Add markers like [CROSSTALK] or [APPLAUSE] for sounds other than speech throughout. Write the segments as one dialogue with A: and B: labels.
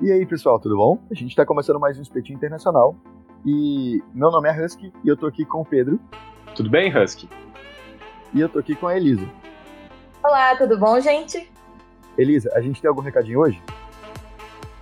A: E aí, pessoal, tudo bom? A gente está começando mais um Espetinho Internacional. E meu nome é Husky e eu tô aqui com o Pedro.
B: Tudo bem, Husky?
A: E eu tô aqui com a Elisa.
C: Olá, tudo bom, gente?
A: Elisa, a gente tem algum recadinho hoje?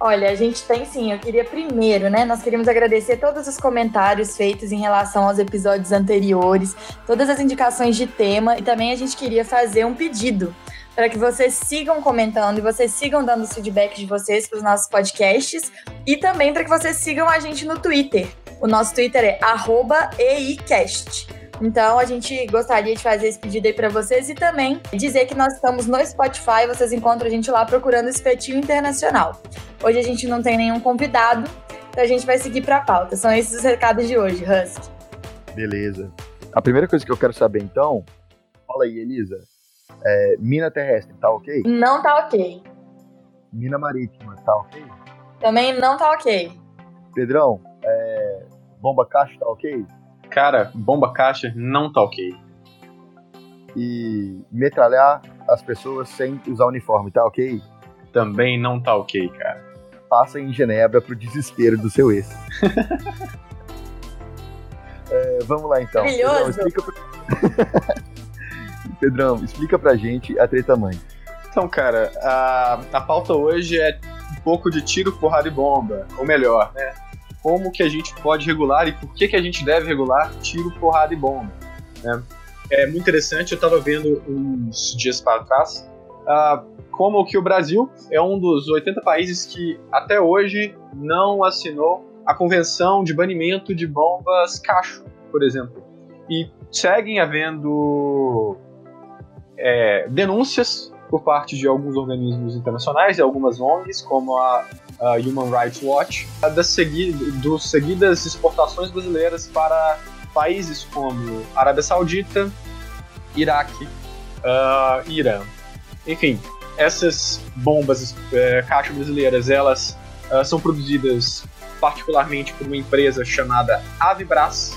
C: Olha, a gente tem sim. Eu queria primeiro, né? Nós queríamos agradecer todos os comentários feitos em relação aos episódios anteriores, todas as indicações de tema e também a gente queria fazer um pedido para que vocês sigam comentando e vocês sigam dando os feedback de vocês para os nossos podcasts e também para que vocês sigam a gente no Twitter. O nosso Twitter é @eicast. Então a gente gostaria de fazer esse pedido aí para vocês e também dizer que nós estamos no Spotify, vocês encontram a gente lá procurando Espetinho Internacional. Hoje a gente não tem nenhum convidado, então a gente vai seguir para a pauta. São esses os recados de hoje, Husky.
A: Beleza. A primeira coisa que eu quero saber então, fala aí, Elisa, é, mina terrestre, tá ok?
C: Não tá ok.
A: Mina marítima, tá ok?
C: Também não tá ok.
A: Pedrão, é, bomba caixa, tá ok?
B: Cara, bomba caixa não tá ok.
A: E metralhar as pessoas sem usar uniforme, tá ok?
B: Também não tá ok, cara.
A: Passa em Genebra pro desespero do seu ex. [LAUGHS] é, vamos lá então.
C: Maravilhoso.
A: Pedrão, explica pra... [LAUGHS] Pedrão, explica pra gente a treta mãe.
B: Então, cara, a, a pauta hoje é um pouco de tiro, porrada e bomba. Ou melhor, né? Como que a gente pode regular e por que, que a gente deve regular tiro, porrada e bomba. Né? É muito interessante, eu estava vendo uns dias para trás uh, como que o Brasil é um dos 80 países que até hoje não assinou a convenção de banimento de bombas cacho, por exemplo. E seguem havendo é, denúncias por parte de alguns organismos internacionais e algumas ONGs, como a, a Human Rights Watch, das segui dos seguidas exportações brasileiras para países como Arábia Saudita, Iraque, uh, Irã. Enfim, essas bombas é, caixa brasileiras, elas uh, são produzidas particularmente por uma empresa chamada Avibras,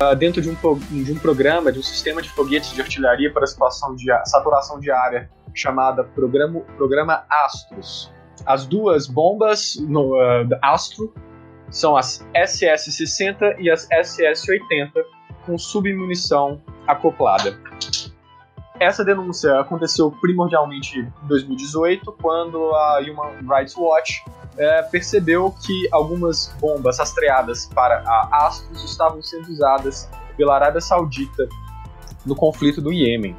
B: uh, dentro de um, de um programa, de um sistema de foguetes de artilharia para situação de saturação de área chamada Programa, programa Astros. As duas bombas no uh, Astro são as SS-60 e as SS-80 com submunição acoplada. Essa denúncia aconteceu primordialmente em 2018, quando a Human Rights Watch é, percebeu que algumas bombas rastreadas para a Astros estavam sendo usadas pela Arábia Saudita no conflito do Iêmen.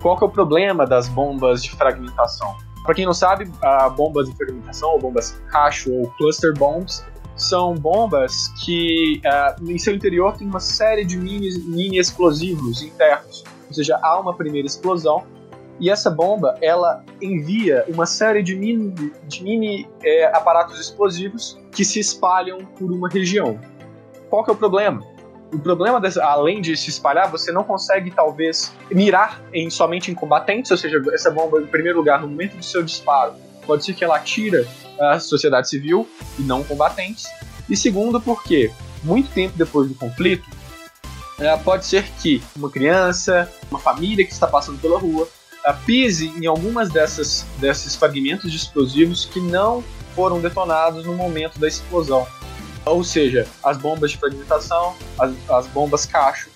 B: Qual que é o problema das bombas de fragmentação? Para quem não sabe, bombas de fragmentação, ou bombas cacho ou cluster bombs, são bombas que uh, em seu interior tem uma série de mini, mini explosivos internos. Ou seja, há uma primeira explosão e essa bomba ela envia uma série de mini, de mini é, aparatos explosivos que se espalham por uma região. Qual que é o problema? O problema, dessa, além de se espalhar, você não consegue, talvez, mirar em, somente em combatentes, ou seja, essa bomba, em primeiro lugar, no momento do seu disparo, pode ser que ela atira a sociedade civil e não combatentes. E segundo, porque muito tempo depois do conflito, é, pode ser que uma criança, uma família que está passando pela rua, é, pise em algumas dessas, desses fragmentos de explosivos que não foram detonados no momento da explosão. Ou seja, as bombas de fragmentação, as, as bombas cacho,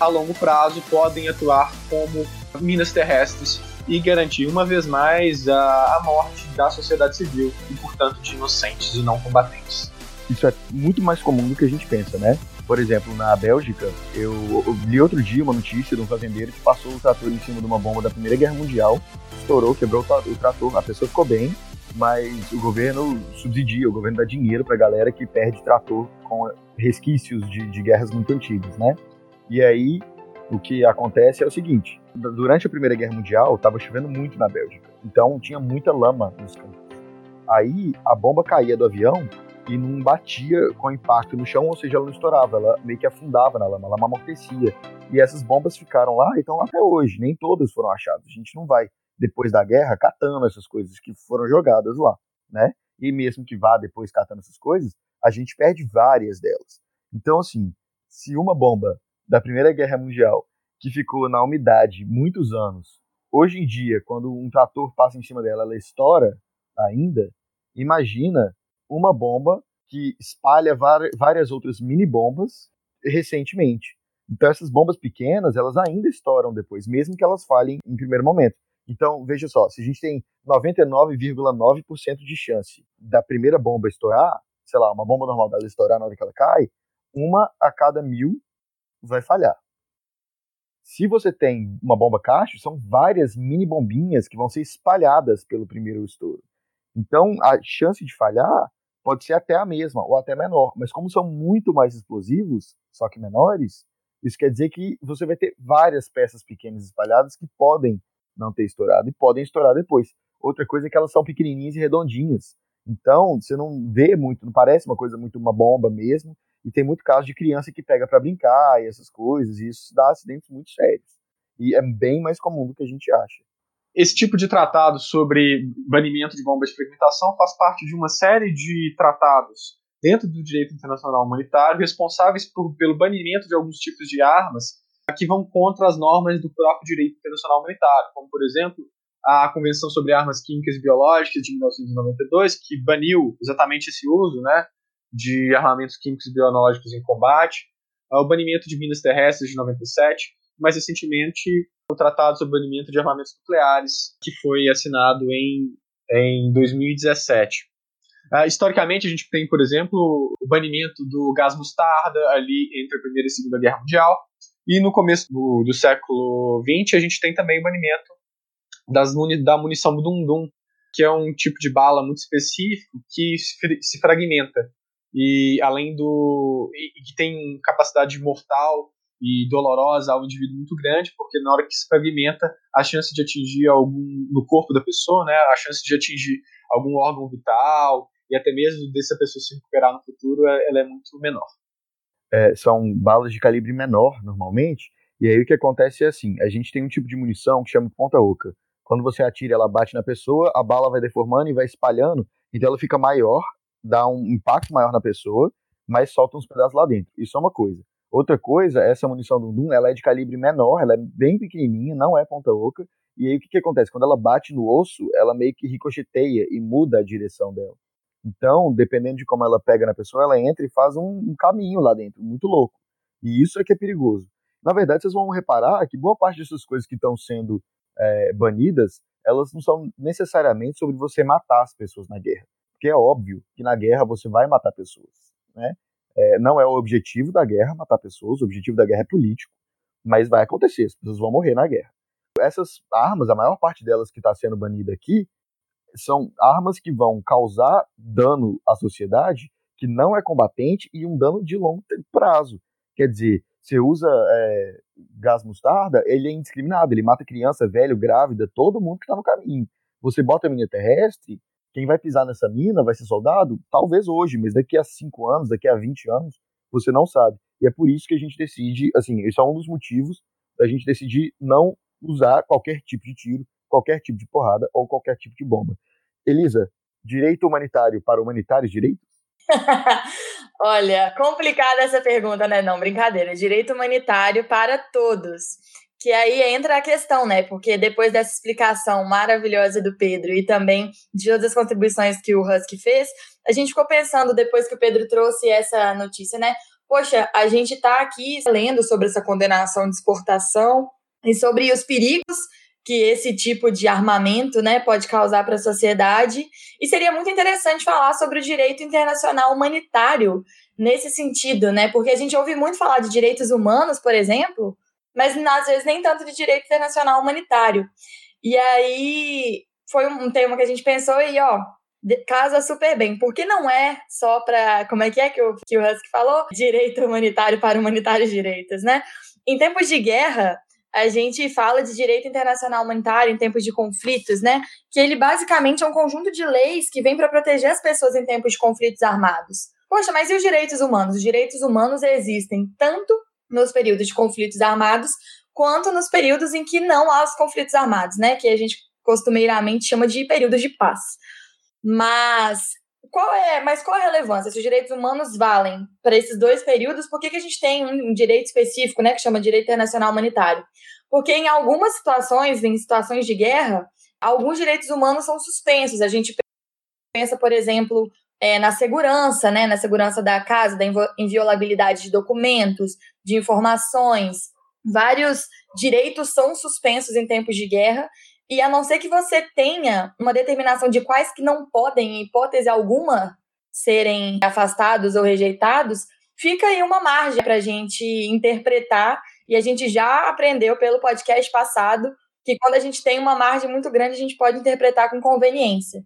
B: a longo prazo podem atuar como minas terrestres e garantir uma vez mais a, a morte da sociedade civil e, portanto, de inocentes e não combatentes.
A: Isso é muito mais comum do que a gente pensa, né? Por exemplo, na Bélgica, eu, eu li outro dia uma notícia de um fazendeiro que passou o trator em cima de uma bomba da Primeira Guerra Mundial, estourou, quebrou o trator, a pessoa ficou bem, mas o governo subsidia, o governo dá dinheiro para a galera que perde trator com resquícios de, de guerras muito antigas, né? E aí o que acontece é o seguinte: durante a Primeira Guerra Mundial estava chovendo muito na Bélgica, então tinha muita lama nos campos. Aí a bomba caía do avião e não batia com impacto no chão, ou seja, ela não estourava, ela meio que afundava na lama, ela amortecia. E essas bombas ficaram lá e estão lá até hoje, nem todas foram achadas. A gente não vai depois da guerra catando essas coisas que foram jogadas lá, né? E mesmo que vá depois catando essas coisas, a gente perde várias delas. Então, assim, se uma bomba da Primeira Guerra Mundial, que ficou na umidade muitos anos, hoje em dia, quando um trator passa em cima dela, ela estoura ainda, imagina uma bomba que espalha várias outras mini bombas recentemente. Então essas bombas pequenas, elas ainda estouram depois, mesmo que elas falhem em primeiro momento. Então, veja só, se a gente tem 99,9% de chance da primeira bomba estourar, sei lá, uma bomba normal dela estourar na hora que ela cai, uma a cada mil vai falhar. Se você tem uma bomba caixa, são várias mini bombinhas que vão ser espalhadas pelo primeiro estouro. Então, a chance de falhar pode ser até a mesma, ou até menor. Mas como são muito mais explosivos, só que menores, isso quer dizer que você vai ter várias peças pequenas espalhadas que podem não ter estourado e podem estourar depois. Outra coisa é que elas são pequenininhas e redondinhas. Então, você não vê muito, não parece uma coisa muito uma bomba mesmo. E tem muito caso de criança que pega para brincar e essas coisas, e isso dá acidentes muito sérios. E é bem mais comum do que a gente acha.
B: Esse tipo de tratado sobre banimento de bombas de fragmentação faz parte de uma série de tratados dentro do direito internacional humanitário responsáveis por, pelo banimento de alguns tipos de armas que vão contra as normas do próprio direito internacional humanitário, como, por exemplo, a Convenção sobre Armas Químicas e Biológicas de 1992, que baniu exatamente esse uso né, de armamentos químicos e biológicos em combate, o banimento de minas terrestres de 97, mais recentemente o Tratado sobre o Banimento de Armamentos Nucleares, que foi assinado em, em 2017. Uh, historicamente, a gente tem, por exemplo, o banimento do gás mostarda ali entre a Primeira e a Segunda Guerra Mundial, e no começo do, do século XX, a gente tem também o banimento das da munição Dum-Dum, que é um tipo de bala muito específico que se fragmenta. E além do. e que tem capacidade mortal e dolorosa ao indivíduo muito grande, porque na hora que se fragmenta, a chance de atingir algum. no corpo da pessoa, né, a chance de atingir algum órgão vital e até mesmo dessa pessoa se recuperar no futuro, é, ela é muito menor
A: é, são balas de calibre menor, normalmente, e aí o que acontece é assim, a gente tem um tipo de munição que chama ponta-oca. Quando você atira, ela bate na pessoa, a bala vai deformando e vai espalhando, então ela fica maior, dá um impacto maior na pessoa, mas solta uns pedaços lá dentro. Isso é uma coisa. Outra coisa, essa munição do Dum, ela é de calibre menor, ela é bem pequenininha, não é ponta-oca, e aí o que, que acontece? Quando ela bate no osso, ela meio que ricocheteia e muda a direção dela. Então, dependendo de como ela pega na pessoa, ela entra e faz um, um caminho lá dentro, muito louco. E isso é que é perigoso. Na verdade, vocês vão reparar que boa parte dessas coisas que estão sendo é, banidas, elas não são necessariamente sobre você matar as pessoas na guerra. Porque é óbvio que na guerra você vai matar pessoas. Né? É, não é o objetivo da guerra matar pessoas, o objetivo da guerra é político, mas vai acontecer, as pessoas vão morrer na guerra. Essas armas, a maior parte delas que está sendo banida aqui, são armas que vão causar dano à sociedade que não é combatente e um dano de longo prazo. Quer dizer, você usa é, gás mostarda, ele é indiscriminado, ele mata criança, velho, grávida, todo mundo que está no caminho. Você bota a mina terrestre, quem vai pisar nessa mina vai ser soldado? Talvez hoje, mas daqui a 5 anos, daqui a 20 anos, você não sabe. E é por isso que a gente decide, assim, esse é um dos motivos da gente decidir não usar qualquer tipo de tiro, qualquer tipo de porrada ou qualquer tipo de bomba. Elisa, direito humanitário para humanitários direitos? [LAUGHS]
C: Olha, complicada essa pergunta, né? Não, brincadeira. Direito humanitário para todos. Que aí entra a questão, né? Porque depois dessa explicação maravilhosa do Pedro e também de todas as contribuições que o Husky fez, a gente ficou pensando, depois que o Pedro trouxe essa notícia, né? Poxa, a gente está aqui lendo sobre essa condenação de exportação e sobre os perigos que esse tipo de armamento né, pode causar para a sociedade. E seria muito interessante falar sobre o direito internacional humanitário nesse sentido, né? Porque a gente ouve muito falar de direitos humanos, por exemplo, mas às vezes nem tanto de direito internacional humanitário. E aí foi um tema que a gente pensou e, ó, casa super bem, porque não é só para, como é que é que o, que o Husky falou? Direito humanitário para humanitários direitos, né? Em tempos de guerra, a gente fala de direito internacional humanitário em tempos de conflitos, né? Que ele basicamente é um conjunto de leis que vem para proteger as pessoas em tempos de conflitos armados. Poxa, mas e os direitos humanos? Os direitos humanos existem tanto nos períodos de conflitos armados quanto nos períodos em que não há os conflitos armados, né? Que a gente costumeiramente chama de períodos de paz. Mas qual é, mas qual a relevância? Se os direitos humanos valem para esses dois períodos, por que, que a gente tem um direito específico, né, que chama direito internacional humanitário? porque em algumas situações, em situações de guerra, alguns direitos humanos são suspensos. A gente pensa, por exemplo, é, na segurança, né, na segurança da casa, da inviolabilidade de documentos, de informações. Vários direitos são suspensos em tempos de guerra, e a não ser que você tenha uma determinação de quais que não podem, em hipótese alguma, serem afastados ou rejeitados, fica aí uma margem para a gente interpretar, e a gente já aprendeu pelo podcast passado que quando a gente tem uma margem muito grande, a gente pode interpretar com conveniência.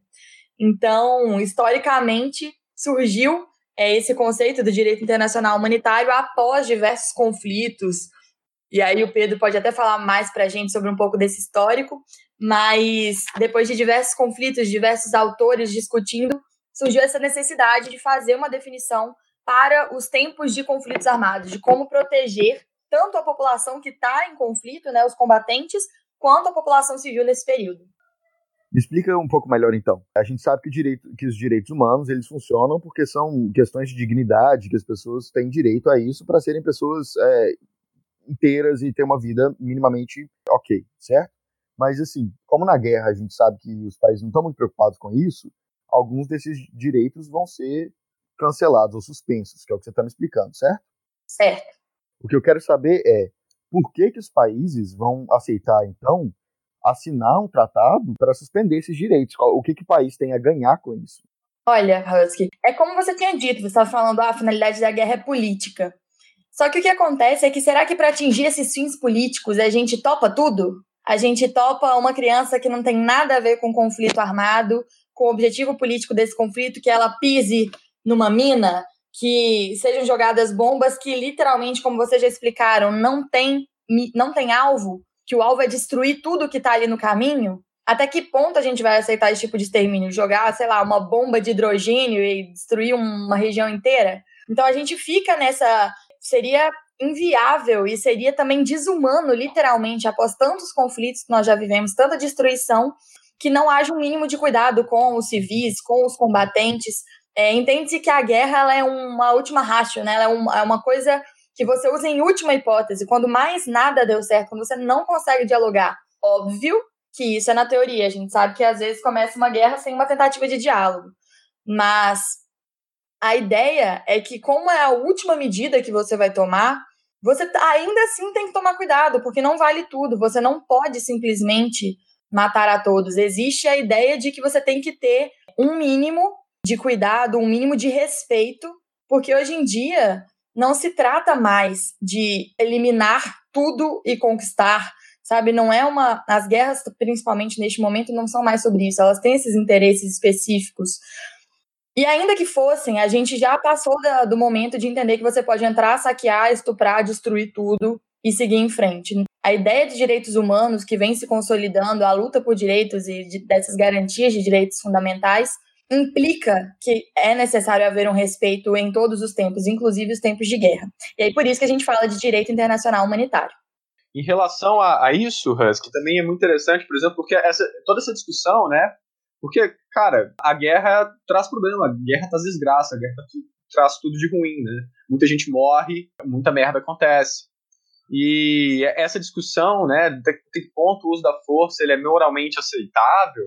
C: Então, historicamente, surgiu é, esse conceito do direito internacional humanitário após diversos conflitos. E aí o Pedro pode até falar mais para a gente sobre um pouco desse histórico, mas depois de diversos conflitos, diversos autores discutindo, surgiu essa necessidade de fazer uma definição para os tempos de conflitos armados, de como proteger tanto a população que está em conflito, né, os combatentes, quanto a população civil nesse período.
A: Me explica um pouco melhor então. A gente sabe que, direito, que os direitos humanos eles funcionam porque são questões de dignidade, que as pessoas têm direito a isso para serem pessoas é, inteiras e ter uma vida minimamente ok, certo? Mas assim, como na guerra a gente sabe que os países não estão muito preocupados com isso, alguns desses direitos vão ser cancelados ou suspensos, que é o que você está me explicando, certo?
C: Certo.
A: O que eu quero saber é por que, que os países vão aceitar, então, assinar um tratado para suspender esses direitos? O que, que o país tem a ganhar com isso?
C: Olha, Husky, é como você tinha dito, você estava falando, ah, a finalidade da guerra é política. Só que o que acontece é que será que para atingir esses fins políticos a gente topa tudo? A gente topa uma criança que não tem nada a ver com conflito armado, com o objetivo político desse conflito, que ela pise numa mina, que sejam jogadas bombas que literalmente, como vocês já explicaram, não tem, não tem alvo, que o alvo é destruir tudo que está ali no caminho, até que ponto a gente vai aceitar esse tipo de extermínio? Jogar, sei lá, uma bomba de hidrogênio e destruir uma região inteira? Então a gente fica nessa. Seria inviável e seria também desumano, literalmente, após tantos conflitos que nós já vivemos, tanta destruição, que não haja um mínimo de cuidado com os civis, com os combatentes, é, Entende-se que a guerra ela é uma última racha, né? Ela é, um, é uma coisa que você usa em última hipótese, quando mais nada deu certo, quando você não consegue dialogar. Óbvio que isso é na teoria, a gente sabe que às vezes começa uma guerra sem uma tentativa de diálogo. Mas a ideia é que, como é a última medida que você vai tomar, você ainda assim tem que tomar cuidado, porque não vale tudo. Você não pode simplesmente matar a todos. Existe a ideia de que você tem que ter um mínimo de cuidado, um mínimo de respeito, porque hoje em dia não se trata mais de eliminar tudo e conquistar, sabe? Não é uma. As guerras, principalmente neste momento, não são mais sobre isso, elas têm esses interesses específicos. E ainda que fossem, a gente já passou da, do momento de entender que você pode entrar, saquear, estuprar, destruir tudo e seguir em frente. A ideia de direitos humanos que vem se consolidando, a luta por direitos e de, dessas garantias de direitos fundamentais, implica que é necessário haver um respeito em todos os tempos, inclusive os tempos de guerra. E aí por isso que a gente fala de direito internacional humanitário.
B: Em relação a, a isso, Husky, também é muito interessante, por exemplo, porque essa, toda essa discussão, né? Porque, cara, a guerra traz problema, a guerra traz desgraça, a guerra traz tudo de ruim, né? Muita gente morre, muita merda acontece. E essa discussão, né, de que ponto o uso da força ele é moralmente aceitável,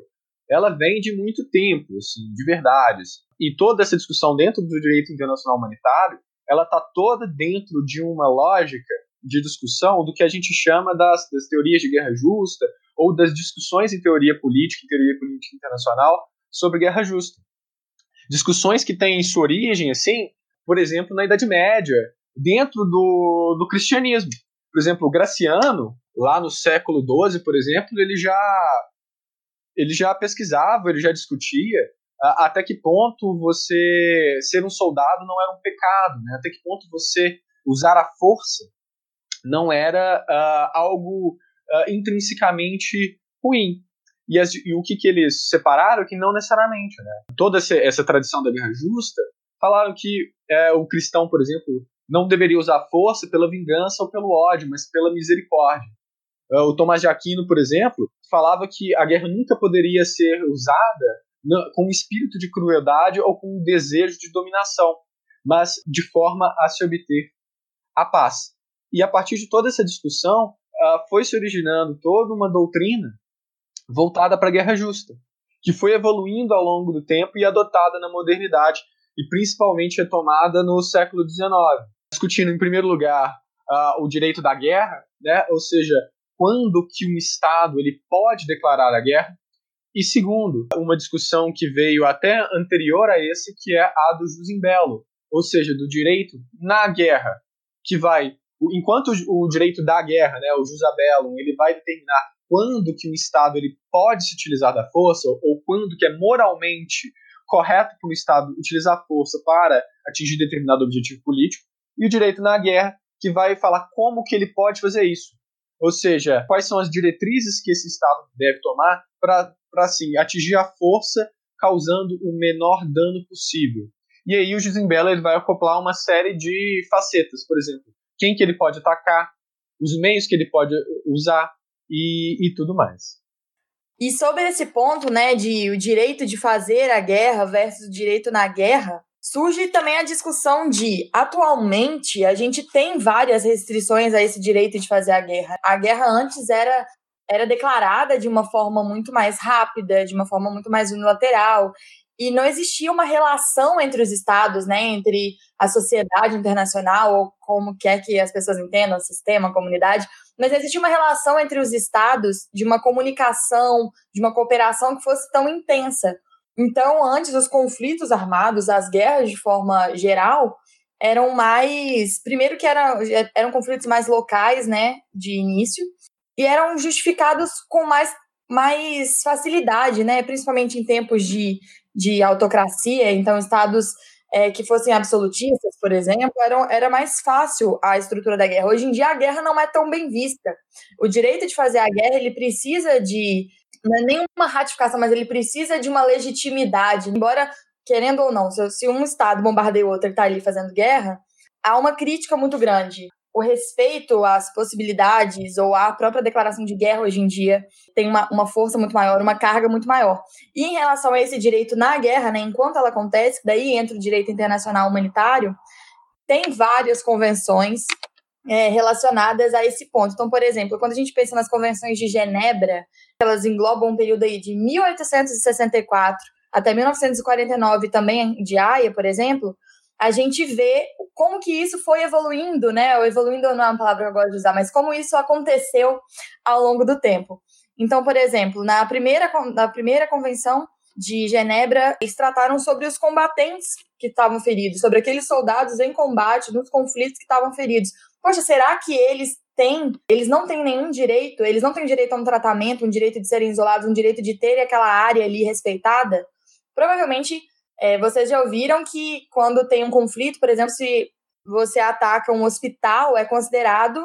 B: ela vem de muito tempo, assim, de verdades. E toda essa discussão dentro do direito internacional humanitário, ela está toda dentro de uma lógica de discussão do que a gente chama das, das teorias de guerra justa ou das discussões em teoria política e teoria política internacional sobre guerra justa. Discussões que têm sua origem, assim, por exemplo, na Idade Média, dentro do, do cristianismo. Por exemplo, o Graciano, lá no século XII, por exemplo, ele já ele já pesquisava, ele já discutia até que ponto você ser um soldado não era um pecado, né? até que ponto você usar a força não era uh, algo uh, intrinsecamente ruim. E, as, e, o que, que eles separaram? Que não necessariamente. Né? Toda essa, essa tradição da guerra justa falaram que é, o cristão, por exemplo, não deveria usar força pela vingança ou pelo ódio, mas pela misericórdia. Ah, o Tomás de Aquino, por exemplo, falava que a guerra nunca poderia ser usada com um espírito de crueldade ou com um desejo de dominação, mas de forma a se obter a paz. E a partir de toda essa discussão, uh, foi se originando toda uma doutrina voltada para a guerra justa, que foi evoluindo ao longo do tempo e adotada na modernidade, e principalmente retomada no século XIX, discutindo, em primeiro lugar, uh, o direito da guerra, né? ou seja, quando que um Estado ele pode declarar a guerra, e segundo, uma discussão que veio até anterior a esse, que é a do jus in bello, ou seja, do direito na guerra, que vai, enquanto o direito da guerra, né, o jus bellum, ele vai determinar quando que um Estado ele pode se utilizar da força, ou quando que é moralmente correto para um Estado utilizar a força para atingir determinado objetivo político, e o direito na guerra, que vai falar como que ele pode fazer isso. Ou seja, quais são as diretrizes que esse Estado deve tomar para assim, atingir a força causando o menor dano possível. E aí o Gisembela ele vai acoplar uma série de facetas, por exemplo, quem que ele pode atacar, os meios que ele pode usar e, e tudo mais.
C: E sobre esse ponto, né, de o direito de fazer a guerra versus o direito na guerra, surge também a discussão de, atualmente, a gente tem várias restrições a esse direito de fazer a guerra. A guerra antes era era declarada de uma forma muito mais rápida, de uma forma muito mais unilateral, e não existia uma relação entre os estados, né, entre a sociedade internacional, ou como quer que as pessoas entendam, sistema, comunidade, mas existia uma relação entre os estados de uma comunicação, de uma cooperação que fosse tão intensa. Então, antes, os conflitos armados, as guerras de forma geral, eram mais. Primeiro, que era, eram conflitos mais locais, né, de início, e eram justificados com mais, mais facilidade, né, principalmente em tempos de, de autocracia. Então, estados é, que fossem absolutistas, por exemplo, eram, era mais fácil a estrutura da guerra. Hoje em dia, a guerra não é tão bem vista. O direito de fazer a guerra ele precisa de não é nenhuma ratificação, mas ele precisa de uma legitimidade. Embora, querendo ou não, se, um Estado bombardeia o outro e está ali fazendo guerra, há uma crítica muito grande. O respeito às possibilidades ou à própria declaração de guerra hoje em dia tem uma, uma força muito maior, uma carga muito maior. E em relação a esse direito na guerra, né, enquanto ela acontece, daí entra o direito internacional humanitário, tem várias convenções é, relacionadas a esse ponto. Então, por exemplo, quando a gente pensa nas convenções de Genebra, elas englobam um período aí de 1864 até 1949, também de Haia, por exemplo, a gente vê como que isso foi evoluindo, né? Ou evoluindo não é uma palavra que eu gosto de usar, mas como isso aconteceu ao longo do tempo. Então, por exemplo, na primeira, na primeira convenção de Genebra, eles trataram sobre os combatentes que estavam feridos, sobre aqueles soldados em combate nos conflitos que estavam feridos. Poxa, será que eles têm, eles não têm nenhum direito, eles não têm direito a um tratamento, um direito de serem isolados, um direito de ter aquela área ali respeitada? Provavelmente é, vocês já ouviram que quando tem um conflito, por exemplo, se você ataca um hospital, é considerado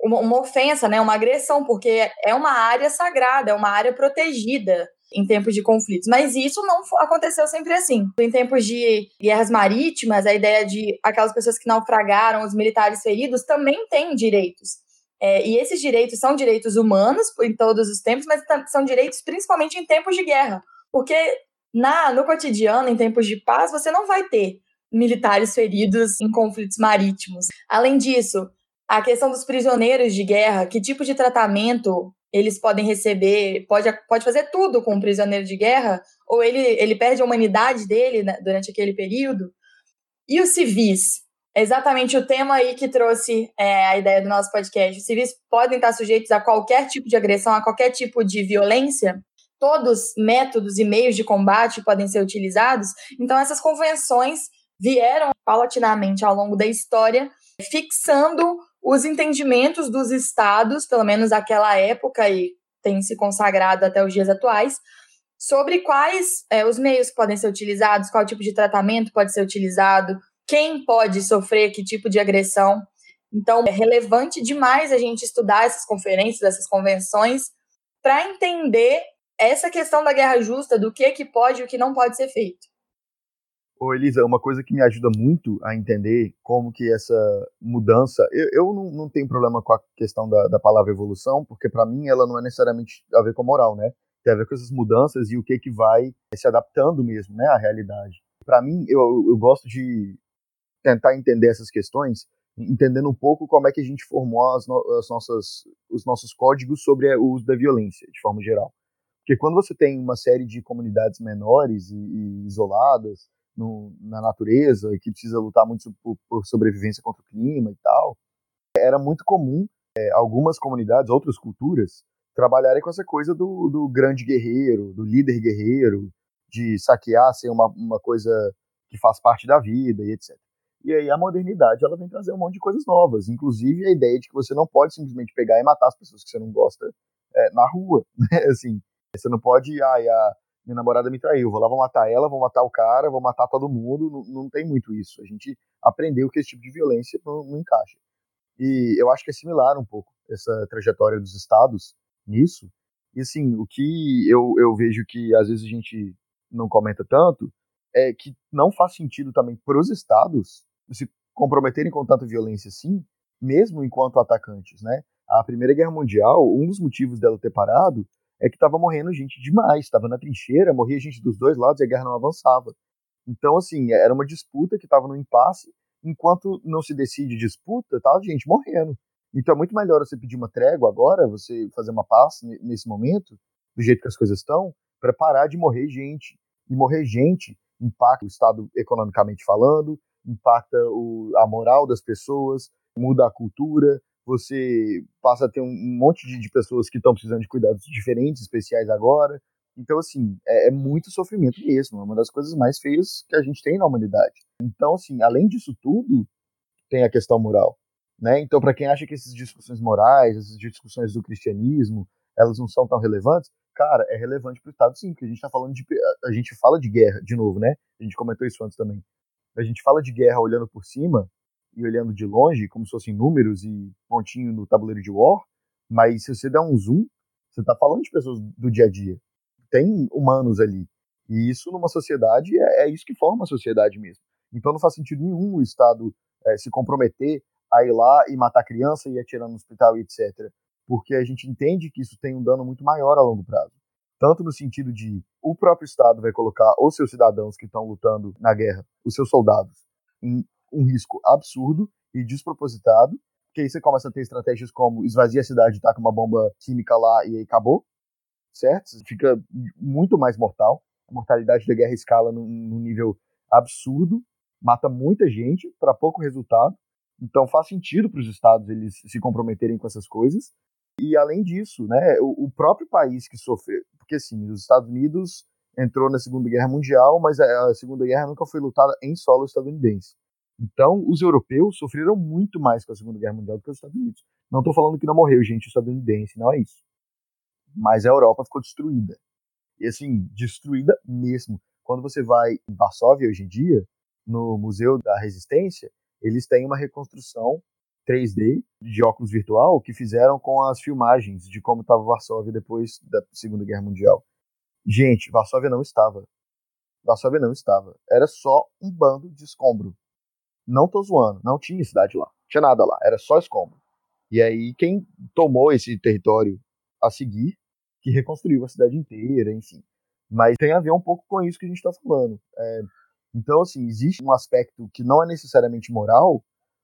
C: uma, uma ofensa, né, uma agressão, porque é uma área sagrada, é uma área protegida em tempos de conflitos. Mas isso não aconteceu sempre assim. Em tempos de guerras marítimas, a ideia de aquelas pessoas que naufragaram, os militares feridos, também têm direitos. É, e esses direitos são direitos humanos em todos os tempos, mas são direitos principalmente em tempos de guerra. Porque na, no cotidiano, em tempos de paz, você não vai ter militares feridos em conflitos marítimos. Além disso, a questão dos prisioneiros de guerra, que tipo de tratamento eles podem receber, pode, pode fazer tudo com um prisioneiro de guerra, ou ele, ele perde a humanidade dele né, durante aquele período. E os civis? É exatamente o tema aí que trouxe é, a ideia do nosso podcast. Os civis podem estar sujeitos a qualquer tipo de agressão, a qualquer tipo de violência. Todos métodos e meios de combate podem ser utilizados. Então, essas convenções vieram paulatinamente ao longo da história, fixando os entendimentos dos estados, pelo menos naquela época e tem se consagrado até os dias atuais, sobre quais é, os meios podem ser utilizados, qual tipo de tratamento pode ser utilizado, quem pode sofrer que tipo de agressão. Então, é relevante demais a gente estudar essas conferências, essas convenções, para entender essa questão da guerra justa, do que, que pode e o que não pode ser feito.
A: Ô Elisa, uma coisa que me ajuda muito a entender como que essa mudança, eu, eu não, não tenho problema com a questão da, da palavra evolução, porque para mim ela não é necessariamente a ver com moral, né? Tem a ver com essas mudanças e o que que vai se adaptando mesmo, né, à realidade. Para mim, eu, eu gosto de tentar entender essas questões entendendo um pouco como é que a gente formou as, no, as nossas, os nossos códigos sobre o uso da violência, de forma geral. Porque quando você tem uma série de comunidades menores e, e isoladas no, na natureza, que precisa lutar muito por, por, sobrevivência contra o clima e tal, era muito comum é, algumas comunidades, outras culturas, trabalharem com essa coisa do, do grande guerreiro, do líder guerreiro, de saquear ser uma, uma coisa que faz parte da vida e etc. E aí a modernidade ela vem trazer um monte de coisas novas, inclusive a ideia de que você não pode simplesmente pegar e matar as pessoas que você não gosta é, na rua, [LAUGHS] né? Assim, você não pode, ai, a minha namorada me traiu, vou lá, vou matar ela, vou matar o cara, vou matar todo mundo, não, não tem muito isso. A gente aprendeu que esse tipo de violência não, não encaixa. E eu acho que é similar um pouco essa trajetória dos estados nisso. E assim, o que eu, eu vejo que às vezes a gente não comenta tanto é que não faz sentido também para os estados se comprometerem com tanta violência assim, mesmo enquanto atacantes, né? A Primeira Guerra Mundial, um dos motivos dela ter parado é que estava morrendo gente demais, estava na trincheira, morria gente dos dois lados e a guerra não avançava. Então, assim, era uma disputa que estava no impasse, enquanto não se decide disputa, tava gente morrendo. Então é muito melhor você pedir uma trégua agora, você fazer uma paz nesse momento, do jeito que as coisas estão, para parar de morrer gente. E morrer gente impacta o Estado economicamente falando, impacta o, a moral das pessoas, muda a cultura, você passa a ter um, monte de, de, pessoas que estão precisando de cuidados diferentes, especiais agora. Então, assim, é, é, muito sofrimento mesmo. É uma das coisas mais feias que a gente tem na humanidade. Então, assim, além disso tudo, tem a questão moral. Né? Então, para quem acha que essas discussões morais, essas discussões do cristianismo, elas não são tão relevantes, cara, é relevante para o Estado sim, porque a gente está falando de. A gente fala de guerra, de novo, né? A gente comentou isso antes também. A gente fala de guerra olhando por cima, e olhando de longe, como se fossem números e pontinho no tabuleiro de War, mas se você der um zoom, você está falando de pessoas do dia a dia. Tem humanos ali. E isso numa sociedade é, é isso que forma a sociedade mesmo. Então não faz sentido nenhum o Estado é, se comprometer a ir lá e matar criança e atirar no hospital e etc. Porque a gente entende que isso tem um dano muito maior a longo prazo. Tanto no sentido de o próprio Estado vai colocar os seus cidadãos que estão lutando na guerra, os seus soldados, em um risco absurdo e despropositado, que aí você começa a ter estratégias como esvazia a cidade, taca uma bomba química lá e aí acabou, certo? Fica muito mais mortal. A mortalidade da guerra escala num, num nível absurdo, mata muita gente para pouco resultado. Então faz sentido para os estados eles se comprometerem com essas coisas. E além disso, né, o, o próprio país que sofreu, porque assim, os Estados Unidos entrou na Segunda Guerra Mundial, mas a Segunda Guerra nunca foi lutada em solo estadunidense. Então, os europeus sofreram muito mais com a Segunda Guerra Mundial do que os Estados Unidos. Não estou falando que não morreu gente estadunidense, não é isso. Mas a Europa ficou destruída. E assim, destruída mesmo. Quando você vai em Varsóvia hoje em dia, no Museu da Resistência, eles têm uma reconstrução 3D de óculos virtual que fizeram com as filmagens de como estava Varsóvia depois da Segunda Guerra Mundial. Gente, Varsóvia não estava. Varsóvia não estava. Era só um bando de escombro. Não tô zoando, não tinha cidade lá. Não tinha nada lá, era só escombro. E aí quem tomou esse território a seguir, que reconstruiu a cidade inteira, enfim. Mas tem a ver um pouco com isso que a gente está falando. É, então, assim, existe um aspecto que não é necessariamente moral,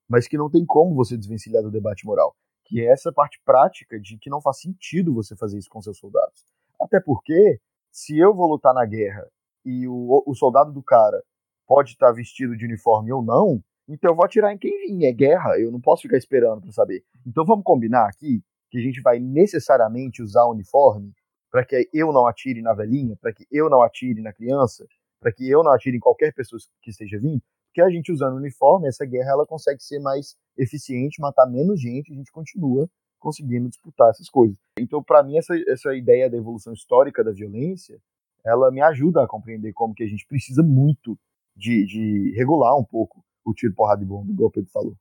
A: mas que não tem como você desvencilhar do debate moral, que é essa parte prática de que não faz sentido você fazer isso com seus soldados. Até porque, se eu vou lutar na guerra e o, o soldado do cara pode estar vestido de uniforme ou não, então eu vou atirar em quem vir. É guerra, eu não posso ficar esperando para saber. Então vamos combinar aqui que a gente vai necessariamente usar uniforme para que eu não atire na velhinha, para que eu não atire na criança, para que eu não atire em qualquer pessoa que esteja vindo. Porque a gente usando uniforme, essa guerra ela consegue ser mais eficiente, matar menos gente, a gente continua conseguindo disputar essas coisas. Então, para mim, essa, essa ideia da evolução histórica da violência, ela me ajuda a compreender como que a gente precisa muito de, de regular um pouco o tiro, porrada e bomba, igual o Pedro falou.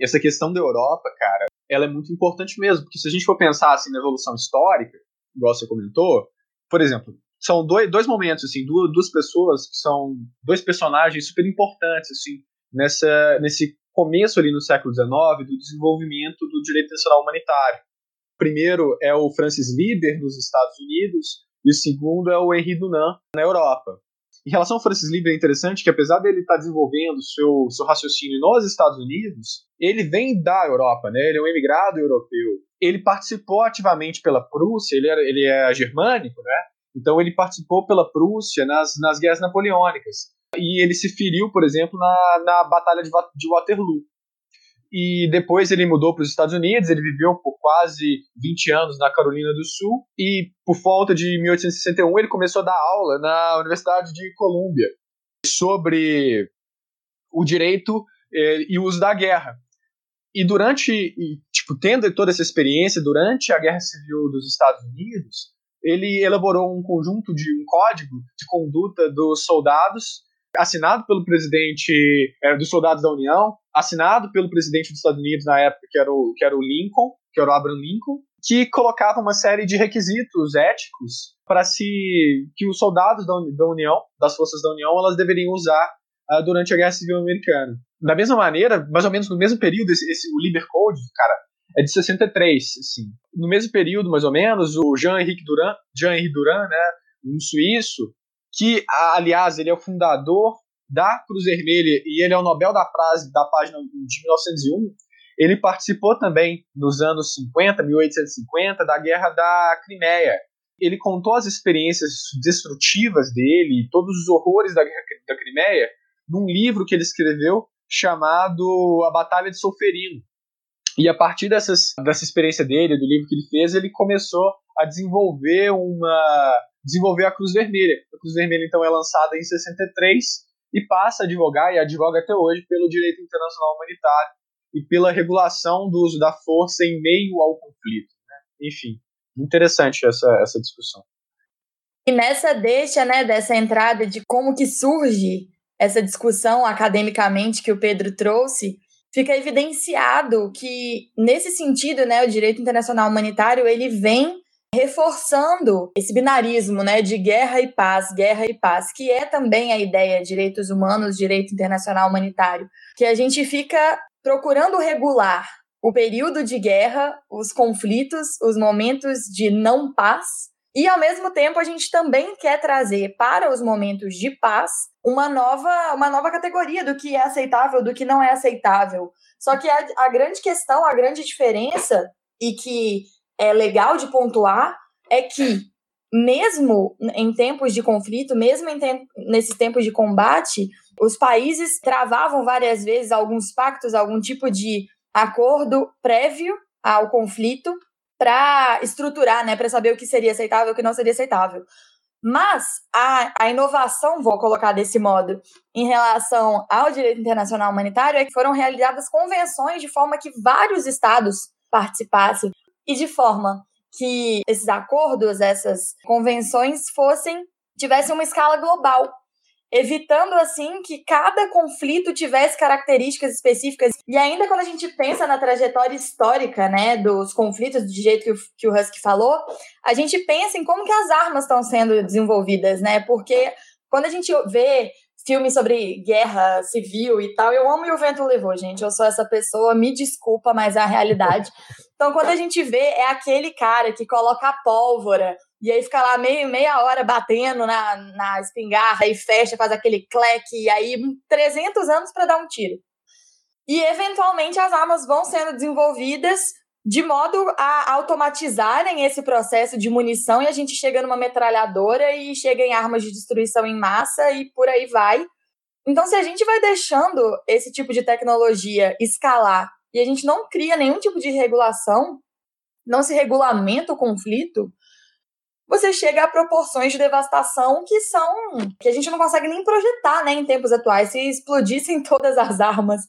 B: Essa questão da Europa, cara, ela é muito importante mesmo, porque se a gente for pensar assim na evolução histórica, igual você comentou, por exemplo, são dois, dois momentos, assim, duas, duas pessoas que são dois personagens super importantes, assim, nessa, nesse começo ali no século XIX do desenvolvimento do direito internacional humanitário. O primeiro é o Francis Lieber nos Estados Unidos e o segundo é o Henri Dunant na Europa. Em relação ao Francis Libre é interessante que apesar dele estar tá desenvolvendo seu, seu raciocínio nos Estados Unidos, ele vem da Europa, né? Ele é um emigrado europeu. Ele participou ativamente pela Prússia, ele, era, ele é germânico, né? Então ele participou pela Prússia nas, nas guerras napoleônicas. E ele se feriu, por exemplo, na, na Batalha de, de Waterloo e depois ele mudou para os Estados Unidos, ele viveu por quase 20 anos na Carolina do Sul, e por volta de 1861 ele começou a dar aula na Universidade de Colômbia sobre o direito eh, e o uso da guerra. E durante, e, tipo, tendo toda essa experiência durante a Guerra Civil dos Estados Unidos, ele elaborou um conjunto de um código de conduta dos soldados assinado pelo presidente é, dos soldados da União, assinado pelo presidente dos Estados Unidos na época, que era o, que era o Lincoln, que era o Abraham Lincoln, que colocava uma série de requisitos éticos para se que os soldados da, da, União, das forças da União, elas deveriam usar uh, durante a Guerra Civil Americana. Da mesma maneira, mais ou menos no mesmo período, esse, esse o Liber Code, cara, é de 63, assim. No mesmo período, mais ou menos, o Jean-Henri Durand, Jean-Henri Durand, né, um suíço, que, aliás, ele é o fundador da Cruz Vermelha e ele é o Nobel da Paz da página de 1901. Ele participou também nos anos 50, 1850, da Guerra da Crimeia. Ele contou as experiências destrutivas dele, todos os horrores da Guerra da Crimeia, num livro que ele escreveu chamado A Batalha de Solferino. E a partir dessas, dessa experiência dele, do livro que ele fez, ele começou a desenvolver uma desenvolver a Cruz Vermelha. A Cruz Vermelha, então, é lançada em 63 e passa a advogar, e advoga até hoje, pelo direito internacional humanitário e pela regulação do uso da força em meio ao conflito. Né? Enfim, interessante essa, essa discussão.
C: E nessa deixa, né, dessa entrada de como que surge essa discussão academicamente que o Pedro trouxe, fica evidenciado que nesse sentido, né, o direito internacional humanitário ele vem reforçando esse binarismo, né, de guerra e paz, guerra e paz, que é também a ideia de direitos humanos, direito internacional humanitário, que a gente fica procurando regular o período de guerra, os conflitos, os momentos de não paz, e ao mesmo tempo a gente também quer trazer para os momentos de paz uma nova, uma nova categoria do que é aceitável, do que não é aceitável. Só que a, a grande questão, a grande diferença, e que é legal de pontuar é que, mesmo em tempos de conflito, mesmo em temp nesses tempos de combate, os países travavam várias vezes alguns pactos, algum tipo de acordo prévio ao conflito para estruturar, né, para saber o que seria aceitável e o que não seria aceitável. Mas a, a inovação, vou colocar desse modo, em relação ao direito internacional humanitário, é que foram realizadas convenções de forma que vários estados participassem e de forma que esses acordos, essas convenções fossem tivessem uma escala global, evitando assim que cada conflito tivesse características específicas. E ainda quando a gente pensa na trajetória histórica, né, dos conflitos, do jeito que o, que o Husky falou, a gente pensa em como que as armas estão sendo desenvolvidas, né? Porque quando a gente vê filmes sobre guerra civil e tal. Eu amo e o vento levou, gente. Eu sou essa pessoa, me desculpa, mas é a realidade. Então, quando a gente vê, é aquele cara que coloca a pólvora e aí fica lá meio, meia hora batendo na, na espingarda e fecha, faz aquele cleque, e aí 300 anos para dar um tiro. E eventualmente as armas vão sendo desenvolvidas de modo a automatizarem esse processo de munição e a gente chega numa metralhadora e chega em armas de destruição em massa e por aí vai. Então, se a gente vai deixando esse tipo de tecnologia escalar e a gente não cria nenhum tipo de regulação, não se regulamenta o conflito, você chega a proporções de devastação que são que a gente não consegue nem projetar, né, em tempos atuais. Se explodissem [LAUGHS] todas as armas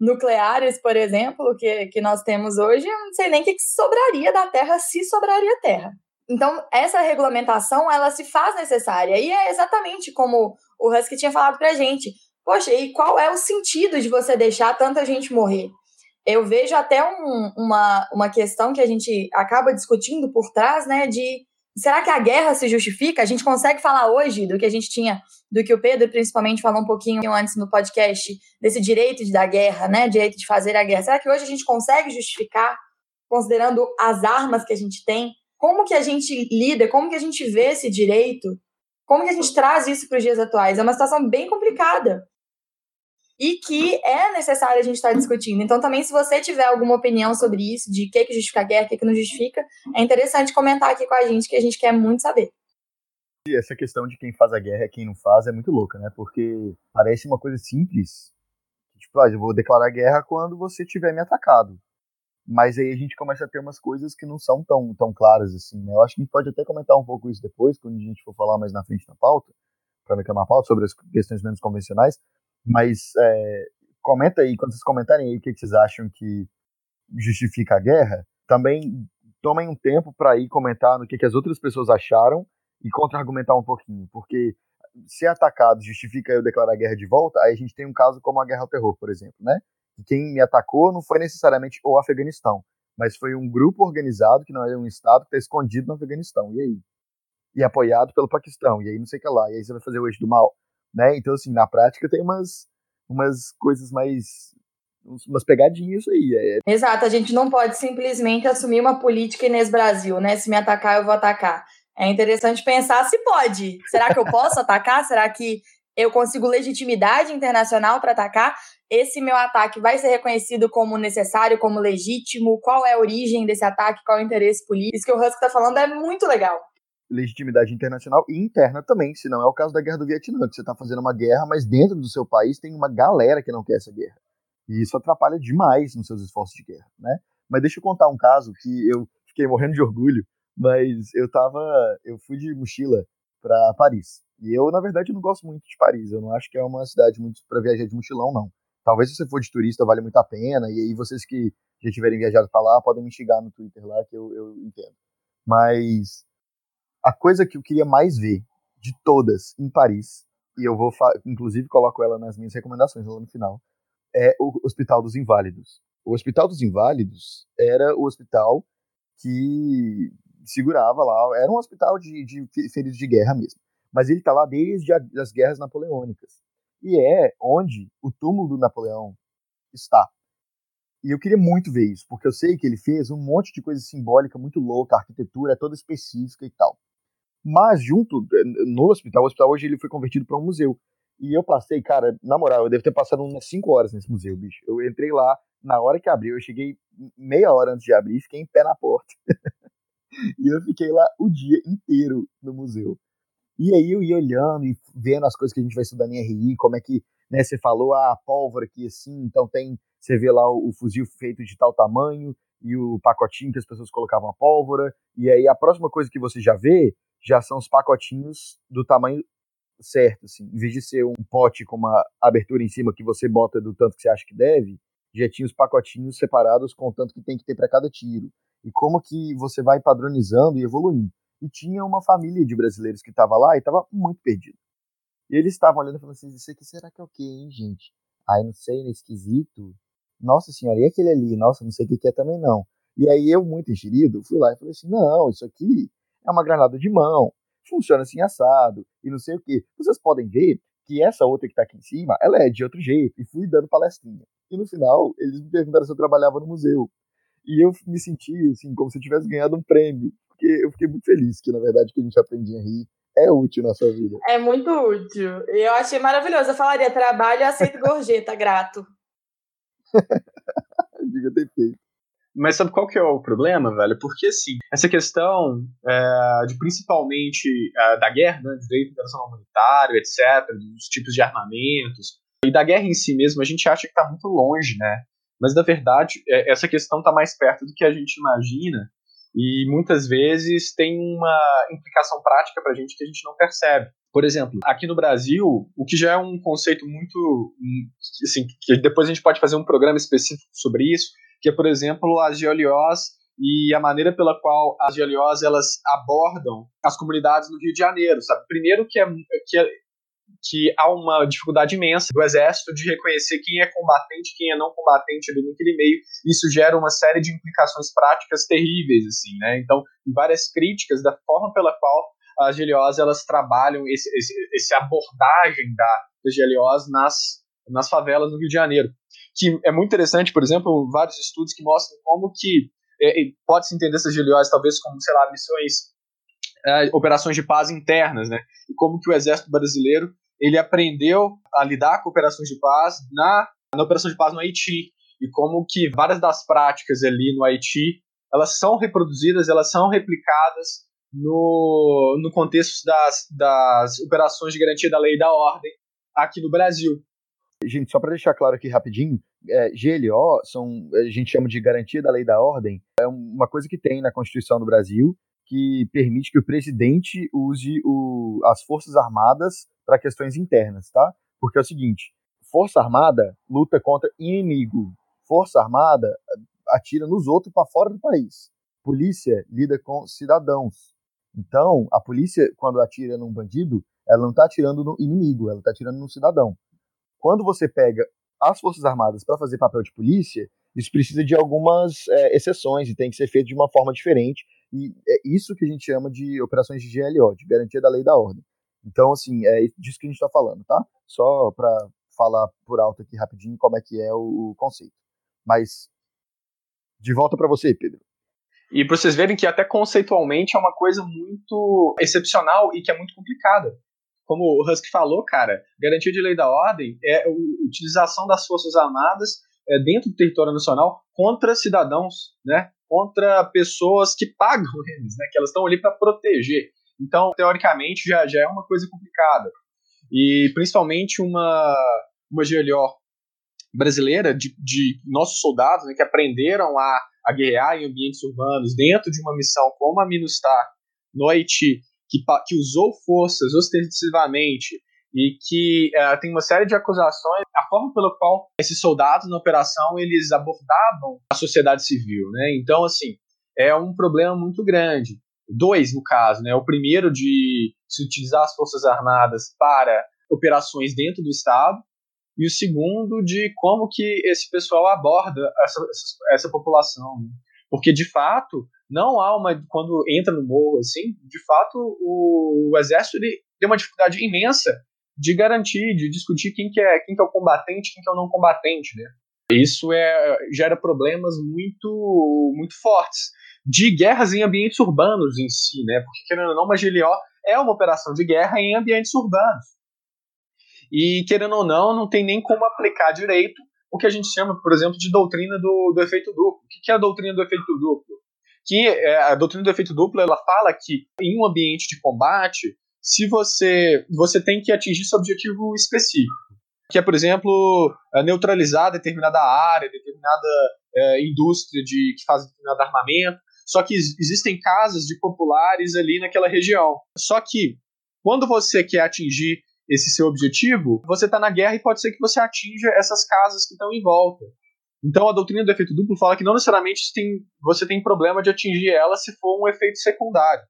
C: nucleares, por exemplo, que, que nós temos hoje, eu não sei nem o que sobraria da Terra se sobraria Terra. Então, essa regulamentação, ela se faz necessária. E é exatamente como o Husky tinha falado pra gente. Poxa, e qual é o sentido de você deixar tanta gente morrer? Eu vejo até um, uma, uma questão que a gente acaba discutindo por trás, né, de será que a guerra se justifica? A gente consegue falar hoje do que a gente tinha, do que o Pedro principalmente falou um pouquinho antes no podcast, desse direito de dar guerra, né? Direito de fazer a guerra. Será que hoje a gente consegue justificar, considerando as armas que a gente tem? Como que a gente lida, como que a gente vê esse direito? Como que a gente traz isso para os dias atuais? É uma situação bem complicada e que é necessário a gente estar discutindo. Então, também, se você tiver alguma opinião sobre isso, de o que, que justifica a guerra, o que, que não justifica, é interessante comentar aqui com a gente, que a gente quer muito saber.
A: E essa questão de quem faz a guerra e quem não faz é muito louca, né? Porque parece uma coisa simples. Tipo, ah, eu vou declarar guerra quando você tiver me atacado. Mas aí a gente começa a ter umas coisas que não são tão, tão claras assim, né? Eu acho que a gente pode até comentar um pouco isso depois, quando a gente for falar mais na frente na pauta, para não queimar a pauta, sobre as questões menos convencionais. Mas é, comenta aí, quando vocês comentarem aí o que, que vocês acham que justifica a guerra, também tomem um tempo para ir comentar no que, que as outras pessoas acharam e contra-argumentar um pouquinho, porque ser atacado justifica eu declarar guerra de volta, aí a gente tem um caso como a guerra ao terror, por exemplo, né? Quem me atacou não foi necessariamente o Afeganistão, mas foi um grupo organizado, que não é um Estado, que está escondido no Afeganistão. E aí? E apoiado pelo Paquistão. E aí não sei o que lá. E aí você vai fazer o eixo do mal né? Então, assim, na prática tem umas, umas coisas mais umas pegadinhas aí.
C: É. Exato, a gente não pode simplesmente assumir uma política Inês Brasil, né? Se me atacar, eu vou atacar. É interessante pensar se pode. Será que eu posso atacar? Será que eu consigo legitimidade internacional para atacar? Esse meu ataque vai ser reconhecido como necessário, como legítimo? Qual é a origem desse ataque? Qual é o interesse político? Isso que o Husky está falando é muito legal
A: legitimidade internacional e interna também, se não é o caso da guerra do Vietnã, que você está fazendo uma guerra, mas dentro do seu país tem uma galera que não quer essa guerra. E isso atrapalha demais nos seus esforços de guerra, né? Mas deixa eu contar um caso que eu fiquei morrendo de orgulho, mas eu tava, eu fui de mochila para Paris. E eu, na verdade, não gosto muito de Paris. Eu não acho que é uma cidade muito para viajar de mochilão, não. Talvez se você for de turista vale muito a pena, e aí vocês que já tiverem viajado para lá podem me xingar no Twitter lá, que eu, eu entendo. Mas a coisa que eu queria mais ver de todas em Paris, e eu vou, inclusive, coloco ela nas minhas recomendações lá no final, é o Hospital dos Inválidos. O Hospital dos Inválidos era o hospital que segurava lá, era um hospital de, de feridos de guerra mesmo, mas ele está lá desde a, as guerras napoleônicas. E é onde o túmulo do Napoleão está. E eu queria muito ver isso, porque eu sei que ele fez um monte de coisa simbólica muito louca, a arquitetura é toda específica e tal. Mas junto eh, no hospital, o hospital hoje ele foi convertido para um museu. E eu passei, cara, na moral, eu devo ter passado umas 5 horas nesse museu, bicho. Eu entrei lá na hora que abriu, eu cheguei meia hora antes de abrir, fiquei em pé na porta. [LAUGHS] e eu fiquei lá o dia inteiro no museu. E aí eu ia olhando e vendo as coisas que a gente vai estudar em RI, como é que, né, você falou, ah, a pólvora aqui assim, então tem, você vê lá o, o fuzil feito de tal tamanho e o pacotinho que as pessoas colocavam a pólvora, e aí a próxima coisa que você já vê já são os pacotinhos do tamanho certo, assim. Em vez de ser um pote com uma abertura em cima que você bota do tanto que você acha que deve, já tinha os pacotinhos separados com o tanto que tem que ter para cada tiro. E como que você vai padronizando e evoluindo. E tinha uma família de brasileiros que estava lá e estava muito perdido. E eles estavam olhando e falando assim: Isso aqui será que é o quê, hein, gente? Ai, não sei, é esquisito. Nossa senhora, e aquele ali? Nossa, não sei o que é também não. E aí eu, muito enxerido, fui lá e falei assim: Não, isso aqui é uma granada de mão, funciona assim assado, e não sei o que. Vocês podem ver que essa outra que está aqui em cima, ela é de outro jeito, e fui dando palestrinha. E no final, eles me perguntaram se eu trabalhava no museu. E eu me senti, assim, como se eu tivesse ganhado um prêmio, porque eu fiquei muito feliz que, na verdade, que a gente aprendia a rir é útil na sua vida.
C: É muito útil. E eu achei maravilhoso. Eu falaria, trabalho, aceito gorjeta, grato. [LAUGHS]
A: Devia ter feito.
B: Mas sabe qual que é o problema, velho? Porque, assim, essa questão é, de principalmente é, da guerra, né, direito internacional humanitário, etc., dos tipos de armamentos, e da guerra em si mesmo, a gente acha que está muito longe, né? Mas, na verdade, é, essa questão está mais perto do que a gente imagina, e muitas vezes tem uma implicação prática para a gente que a gente não percebe. Por exemplo, aqui no Brasil, o que já é um conceito muito. Assim, que depois a gente pode fazer um programa específico sobre isso, que é, por exemplo, as GLOs e a maneira pela qual as GLOs elas abordam as comunidades no Rio de Janeiro, sabe? Primeiro que é, que é que há uma dificuldade imensa do exército de reconhecer quem é combatente, quem é não combatente ali naquele meio. Isso gera uma série de implicações práticas terríveis, assim, né? Então, várias críticas da forma pela qual as GLOs elas trabalham esse, esse, esse abordagem da, das GLOs nas, nas favelas no Rio de Janeiro que é muito interessante, por exemplo, vários estudos que mostram como que é, pode-se entender essas GLOs talvez como, sei lá, missões é, operações de paz internas, né? E como que o exército brasileiro ele aprendeu a lidar com operações de paz na, na operação de paz no Haiti e como que várias das práticas ali no Haiti elas são reproduzidas, elas são replicadas no, no contexto das, das operações de garantia da lei e da ordem aqui no Brasil.
A: Gente, só para deixar claro aqui rapidinho, é, GLO são, a gente chama de garantia da lei da ordem, é uma coisa que tem na Constituição do Brasil que permite que o presidente use o, as forças armadas para questões internas, tá? Porque é o seguinte, força armada luta contra inimigo, força armada atira nos outros para fora do país. Polícia lida com cidadãos. Então, a polícia, quando atira num bandido, ela não está atirando no inimigo, ela está atirando no cidadão. Quando você pega as Forças Armadas para fazer papel de polícia, isso precisa de algumas é, exceções e tem que ser feito de uma forma diferente. E é isso que a gente chama de operações de GLO, de garantia da lei e da ordem. Então, assim, é disso que a gente está falando, tá? Só para falar por alto aqui rapidinho como é que é o, o conceito. Mas, de volta para você, Pedro.
B: E para vocês verem que até conceitualmente é uma coisa muito excepcional e que é muito complicada. Como o Husky falou, cara, garantia de lei da ordem é a utilização das forças armadas é, dentro do território nacional contra cidadãos, né? Contra pessoas que pagam [LAUGHS] eles, né? Que elas estão ali para proteger. Então, teoricamente, já, já é uma coisa complicada. E principalmente uma, uma GLO brasileira de, de nossos soldados né, que aprenderam a, a guerrear em ambientes urbanos dentro de uma missão como a MINUSTAH no Haiti, que, que usou forças ostensivamente e que uh, tem uma série de acusações a forma pela qual esses soldados na operação eles abordavam a sociedade civil, né? Então assim é um problema muito grande. Dois no caso, né? O primeiro de se utilizar as forças armadas para operações dentro do estado e o segundo de como que esse pessoal aborda essa, essa, essa população, né? Porque de fato não há uma quando entra no morro assim, de fato o, o exército ele tem uma dificuldade imensa de garantir, de discutir quem que é, quem que é o combatente, quem que é o não combatente, né? Isso é, gera problemas muito, muito fortes de guerras em ambientes urbanos em si, né? Porque querendo ou não, GLO é uma operação de guerra em ambientes urbanos. E querendo ou não, não tem nem como aplicar direito o que a gente chama, por exemplo, de doutrina do, do efeito duplo. O que é a doutrina do efeito duplo? Que é, a doutrina do efeito duplo ela fala que em um ambiente de combate se você você tem que atingir seu objetivo específico, que é, por exemplo, é, neutralizar determinada área, determinada é, indústria de que faz determinado armamento. Só que existem casas de populares ali naquela região. Só que quando você quer atingir esse seu objetivo, você está na guerra e pode ser que você atinja essas casas que estão em volta. Então a doutrina do efeito duplo fala que não necessariamente tem, você tem problema de atingir ela se for um efeito secundário.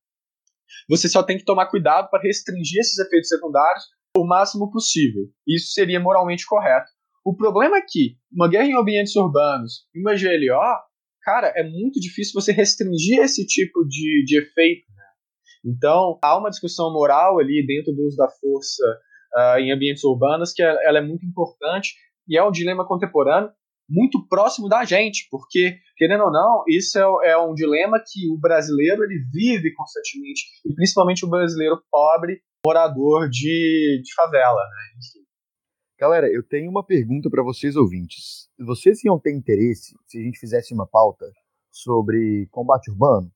B: Você só tem que tomar cuidado para restringir esses efeitos secundários o máximo possível. Isso seria moralmente correto. O problema é que uma guerra em ambientes urbanos e uma GLO, cara, é muito difícil você restringir esse tipo de, de efeito. Então, há uma discussão moral ali dentro do uso da força uh, em ambientes urbanos que ela, ela é muito importante e é um dilema contemporâneo muito próximo da gente, porque, querendo ou não, isso é, é, um dilema que o brasileiro ele vive constantemente, e principalmente o brasileiro pobre, morador de, de favela. Né?
A: Galera, eu tenho uma pergunta para vocês ouvintes. Vocês iam ter interesse se a gente fizesse uma pauta sobre combate urbano?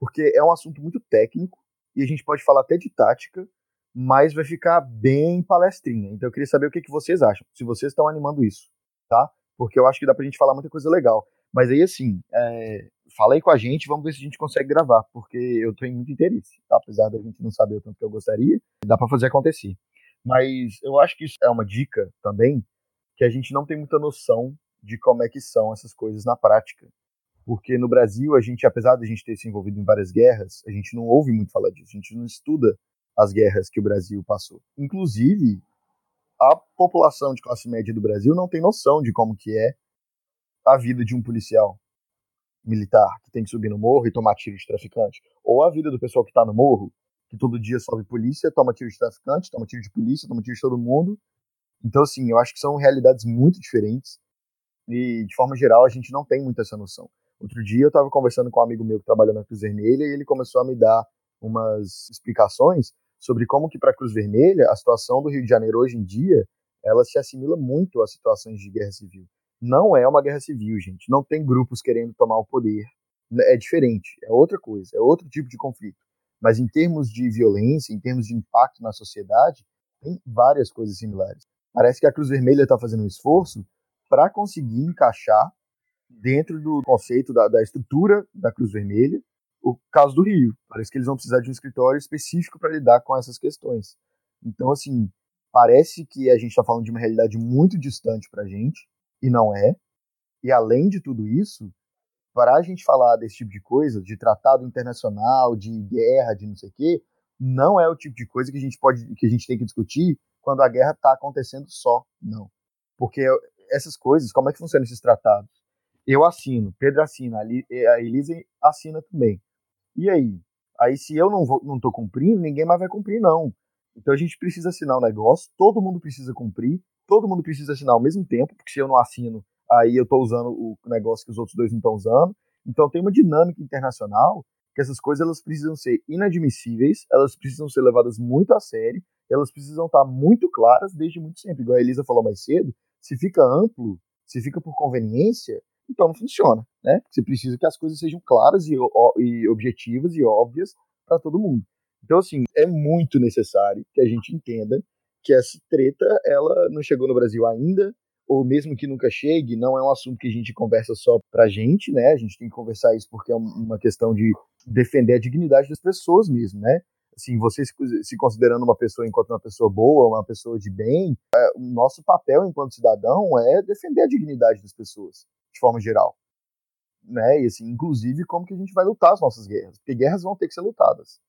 A: Porque é um assunto muito técnico e a gente pode falar até de tática, mas vai ficar bem palestrinha. Então eu queria saber o que, que vocês acham, se vocês estão animando isso, tá? porque eu acho que dá pra gente falar muita coisa legal. Mas aí, assim, é, fala aí com a gente, vamos ver se a gente consegue gravar, porque eu tenho muito interesse, tá? apesar da gente não saber o tanto que eu gostaria, dá para fazer acontecer. Mas eu acho que isso é uma dica também, que a gente não tem muita noção de como é que são essas coisas na prática. Porque no Brasil, a gente, apesar de a gente ter se envolvido em várias guerras, a gente não ouve muito falar disso, a gente não estuda as guerras que o Brasil passou. Inclusive, a população de classe média do Brasil não tem noção de como que é a vida de um policial militar que tem que subir no morro e tomar tiro de traficante, ou a vida do pessoal que está no morro, que todo dia sobe polícia, toma tiro de traficante, toma tiro de polícia, toma tiro de todo mundo. Então, assim, eu acho que são realidades muito diferentes e, de forma geral, a gente não tem muito essa noção. Outro dia eu estava conversando com um amigo meu que trabalha na Cruz Vermelha e ele começou a me dar umas explicações sobre como que para a Cruz Vermelha a situação do Rio de Janeiro hoje em dia ela se assimila muito às situações de guerra civil. Não é uma guerra civil, gente. Não tem grupos querendo tomar o poder. É diferente, é outra coisa, é outro tipo de conflito. Mas em termos de violência, em termos de impacto na sociedade, tem várias coisas similares. Parece que a Cruz Vermelha está fazendo um esforço para conseguir encaixar dentro do conceito da, da, estrutura da Cruz Vermelha o caso do Rio. Parece que eles vão precisar de um escritório específico para lidar com essas questões. Então, assim, parece que a gente está falando de uma realidade muito distante para a gente, e não é. E além de tudo isso, para a gente falar desse tipo de coisa, de tratado internacional, de guerra, de não sei o quê, não é o tipo de coisa que a gente pode, que a gente tem que discutir quando a guerra está acontecendo só, não. Porque essas coisas, como é que funcionam esses tratados? Eu assino, Pedro assina, a Elisa assina também. E aí? Aí se eu não vou, não tô cumprindo, ninguém mais vai cumprir não. Então a gente precisa assinar o um negócio, todo mundo precisa cumprir, todo mundo precisa assinar ao mesmo tempo, porque se eu não assino, aí eu tô usando o negócio que os outros dois não estão usando. Então tem uma dinâmica internacional que essas coisas elas precisam ser inadmissíveis, elas precisam ser levadas muito a sério, elas precisam estar muito claras desde muito sempre. Igual a Elisa falou mais cedo, se fica amplo, se fica por conveniência, então não funciona, né? Você precisa que as coisas sejam claras e, e objetivas e óbvias para todo mundo. Então, assim, é muito necessário que a gente entenda que essa treta, ela não chegou no Brasil ainda, ou mesmo que nunca chegue, não é um assunto que a gente conversa só pra gente, né? A gente tem que conversar isso porque é uma questão de defender a dignidade das pessoas mesmo, né? Assim, você se considerando uma pessoa enquanto uma pessoa boa, uma pessoa de bem, é, o nosso papel enquanto cidadão é defender a dignidade das pessoas, de forma geral. Né? E assim, inclusive como que a gente vai lutar as nossas guerras, porque guerras vão ter que ser lutadas.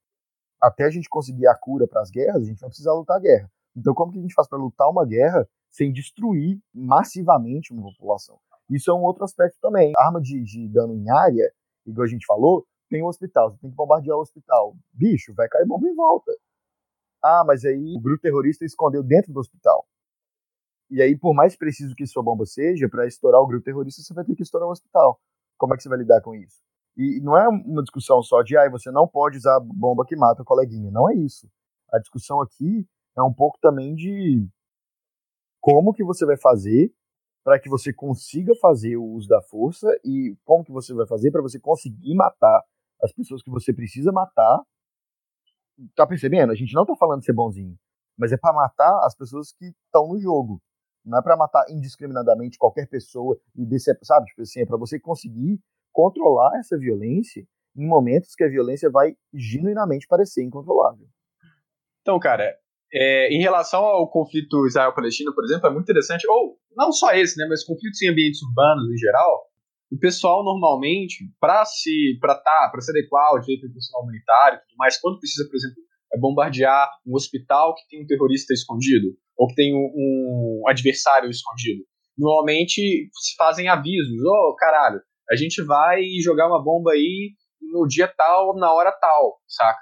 A: Até a gente conseguir a cura para as guerras, a gente vai precisar lutar a guerra. Então, como que a gente faz para lutar uma guerra sem destruir massivamente uma população? Isso é um outro aspecto também. Arma de, de dano em área, igual a gente falou, tem um hospital, você tem que bombardear o hospital. Bicho, vai cair bomba em volta. Ah, mas aí o grupo terrorista escondeu dentro do hospital. E aí, por mais preciso que sua bomba seja, para estourar o grupo terrorista, você vai ter que estourar o hospital. Como é que você vai lidar com isso? E não é uma discussão só de, ah, você não pode usar bomba que mata o coleguinha. Não é isso. A discussão aqui é um pouco também de como que você vai fazer para que você consiga fazer o uso da força e como que você vai fazer para você conseguir matar as pessoas que você precisa matar. Tá percebendo? A gente não tá falando de ser bonzinho, mas é para matar as pessoas que estão no jogo. Não é para matar indiscriminadamente qualquer pessoa e descer, sabe? Tipo assim, é para você conseguir controlar essa violência em momentos que a violência vai genuinamente parecer incontrolável.
B: Então, cara, é, em relação ao conflito Israel-Palestina, por exemplo, é muito interessante, ou não só esse, né, mas conflitos em ambientes urbanos em geral, o pessoal normalmente, para se para tá, para se adequar ao direito internacional humanitário e tudo mais, quando precisa, por exemplo, é bombardear um hospital que tem um terrorista escondido ou que tem um, um adversário escondido, normalmente se fazem avisos, ô oh, caralho, a gente vai jogar uma bomba aí no dia tal, na hora tal, saca?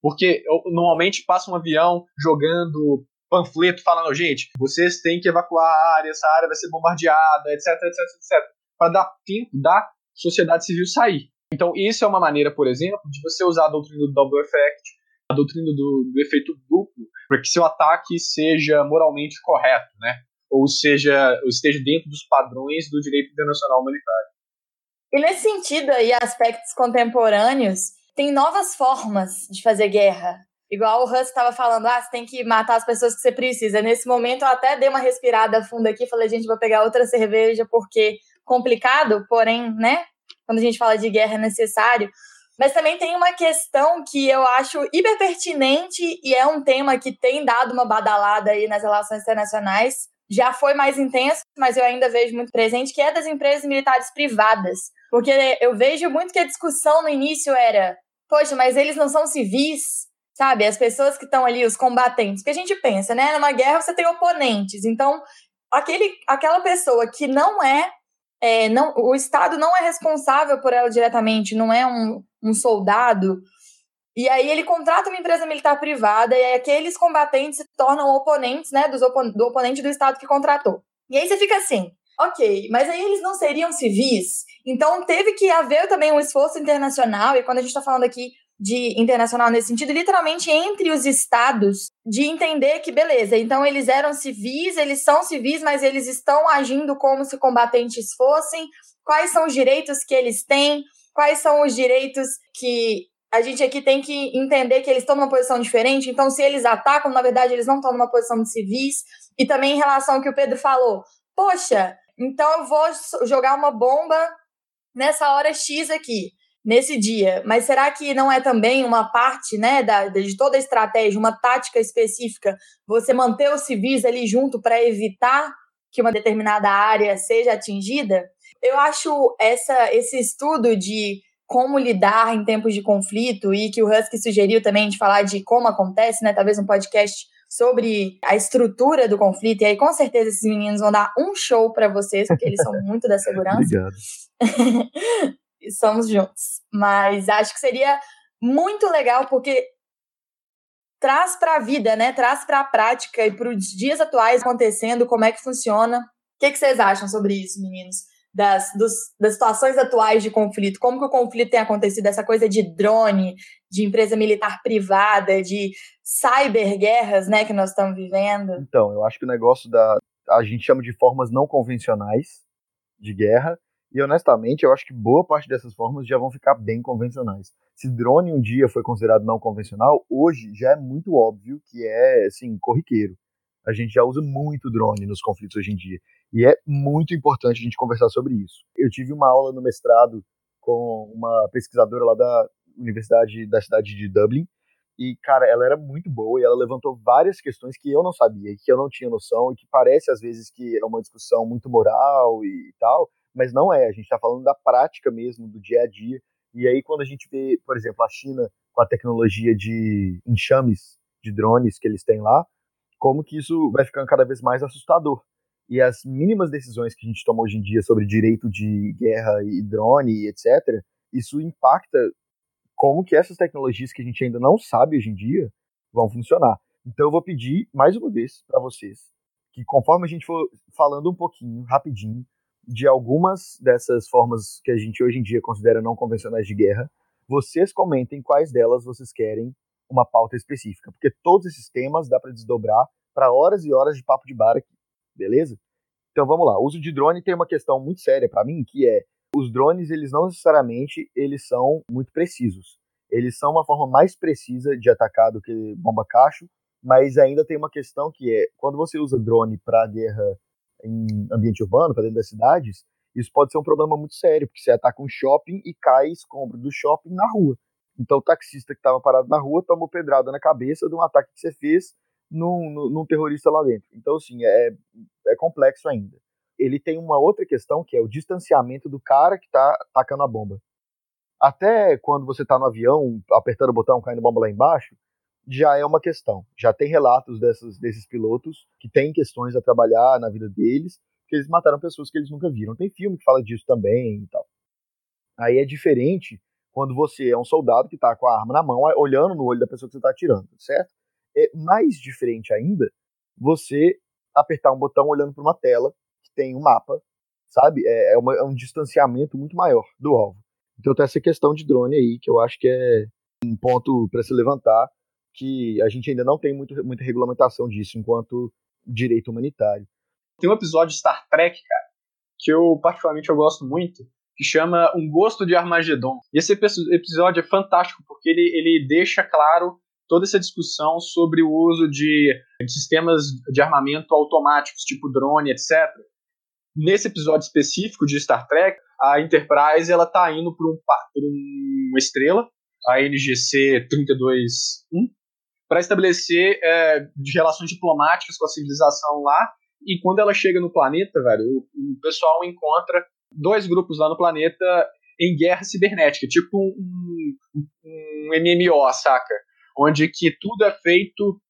B: Porque normalmente passa um avião jogando panfleto falando, gente, vocês têm que evacuar a área, essa área vai ser bombardeada, etc, etc, etc para dar tempo da sociedade civil sair. Então, isso é uma maneira, por exemplo, de você usar a doutrina do double effect, a doutrina do, do efeito duplo, para que seu ataque seja moralmente correto, né? Ou seja, ou esteja dentro dos padrões do direito internacional humanitário.
C: E nesse sentido aí, aspectos contemporâneos, tem novas formas de fazer guerra. Igual o Russ estava falando, ah, você tem que matar as pessoas que você precisa. Nesse momento eu até dei uma respirada funda aqui, falei, gente, vou pegar outra cerveja porque complicado, porém, né? Quando a gente fala de guerra é necessário. Mas também tem uma questão que eu acho hiper pertinente e é um tema que tem dado uma badalada aí nas relações internacionais. Já foi mais intenso, mas eu ainda vejo muito presente, que é das empresas militares privadas. Porque eu vejo muito que a discussão no início era: poxa, mas eles não são civis, sabe? As pessoas que estão ali, os combatentes. Porque a gente pensa, né? Numa guerra você tem oponentes. Então, aquele, aquela pessoa que não é é, não, o Estado não é responsável por ela diretamente, não é um, um soldado. E aí ele contrata uma empresa militar privada e aqueles combatentes se tornam oponentes, né, dos opon do oponente do Estado que contratou. E aí você fica assim, ok, mas aí eles não seriam civis? Então teve que haver também um esforço internacional, e quando a gente está falando aqui de internacional nesse sentido, literalmente entre os estados, de entender que beleza, então eles eram civis, eles são civis, mas eles estão agindo como se combatentes fossem. Quais são os direitos que eles têm? Quais são os direitos que a gente aqui tem que entender que eles estão numa posição diferente? Então, se eles atacam, na verdade, eles não estão numa posição de civis. E também em relação ao que o Pedro falou, poxa, então eu vou jogar uma bomba nessa hora X aqui nesse dia. Mas será que não é também uma parte, né, da, de toda a estratégia, uma tática específica, você manter os civis ali junto para evitar que uma determinada área seja atingida? Eu acho essa, esse estudo de como lidar em tempos de conflito e que o Husky sugeriu também de falar de como acontece, né, talvez um podcast sobre a estrutura do conflito. E aí, com certeza, esses meninos vão dar um show para vocês, porque eles são muito da segurança. [LAUGHS]
A: Obrigado. [LAUGHS]
C: somos juntos. Mas acho que seria muito legal porque traz para a vida, né? Traz para a prática e para os dias atuais acontecendo, como é que funciona. O que, que vocês acham sobre isso, meninos? Das, dos, das situações atuais de conflito, como que o conflito tem acontecido, essa coisa de drone, de empresa militar privada, de cyberguerras, né, que nós estamos vivendo.
A: Então, eu acho que o negócio da a gente chama de formas não convencionais de guerra, e honestamente, eu acho que boa parte dessas formas já vão ficar bem convencionais. Se drone um dia foi considerado não convencional, hoje já é muito óbvio que é, assim, corriqueiro. A gente já usa muito drone nos conflitos hoje em dia. E é muito importante a gente conversar sobre isso. Eu tive uma aula no mestrado com uma pesquisadora lá da Universidade da cidade de Dublin. E, cara, ela era muito boa e ela levantou várias questões que eu não sabia, que eu não tinha noção e que parece às vezes que é uma discussão muito moral e tal, mas não é. A gente está falando da prática mesmo, do dia a dia. E aí, quando a gente vê, por exemplo, a China com a tecnologia de enxames de drones que eles têm lá, como que isso vai ficando cada vez mais assustador. E as mínimas decisões que a gente toma hoje em dia sobre direito de guerra e drone e etc., isso impacta como que essas tecnologias que a gente ainda não sabe hoje em dia vão funcionar. Então eu vou pedir mais uma vez para vocês que conforme a gente for falando um pouquinho, rapidinho, de algumas dessas formas que a gente hoje em dia considera não convencionais de guerra, vocês comentem quais delas vocês querem uma pauta específica, porque todos esses temas dá para desdobrar para horas e horas de papo de bar aqui, beleza? Então vamos lá. O uso de drone tem uma questão muito séria para mim, que é os drones, eles não necessariamente eles são muito precisos. Eles são uma forma mais precisa de atacar do que bomba cacho, mas ainda tem uma questão que é quando você usa drone para guerra em ambiente urbano, para dentro das cidades, isso pode ser um problema muito sério, porque você ataca um shopping e cai escombro do shopping na rua. Então o taxista que estava parado na rua tomou pedrada na cabeça de um ataque que você fez num, num, terrorista lá dentro. Então, assim, é, é complexo ainda. Ele tem uma outra questão que é o distanciamento do cara que está atacando a bomba. Até quando você está no avião, apertando o botão, caindo bomba lá embaixo, já é uma questão. Já tem relatos dessas, desses pilotos que têm questões a trabalhar na vida deles, que eles mataram pessoas que eles nunca viram. Tem filme que fala disso também e tal. Aí é diferente quando você é um soldado que está com a arma na mão, olhando no olho da pessoa que você está atirando, certo? É mais diferente ainda você apertar um botão olhando para uma tela que tem um mapa, sabe? É, é, uma, é um distanciamento muito maior do alvo. Então tem essa questão de drone aí que eu acho que é um ponto para se levantar que a gente ainda não tem muito, muita regulamentação disso enquanto direito humanitário.
B: Tem um episódio de Star Trek, cara, que eu particularmente eu gosto muito, que chama Um Gosto de Armagedon. E esse episódio é fantástico porque ele, ele deixa claro toda essa discussão sobre o uso de, de sistemas de armamento automáticos, tipo drone, etc. Nesse episódio específico de Star Trek, a Enterprise ela tá indo por, um, uma estrela, a NGC 321, para estabelecer é, relações diplomáticas com a civilização lá. E quando ela chega no planeta, velho, o, o pessoal encontra dois grupos lá no planeta em guerra cibernética, tipo um, um, um MMO, saca? Onde que tudo é feito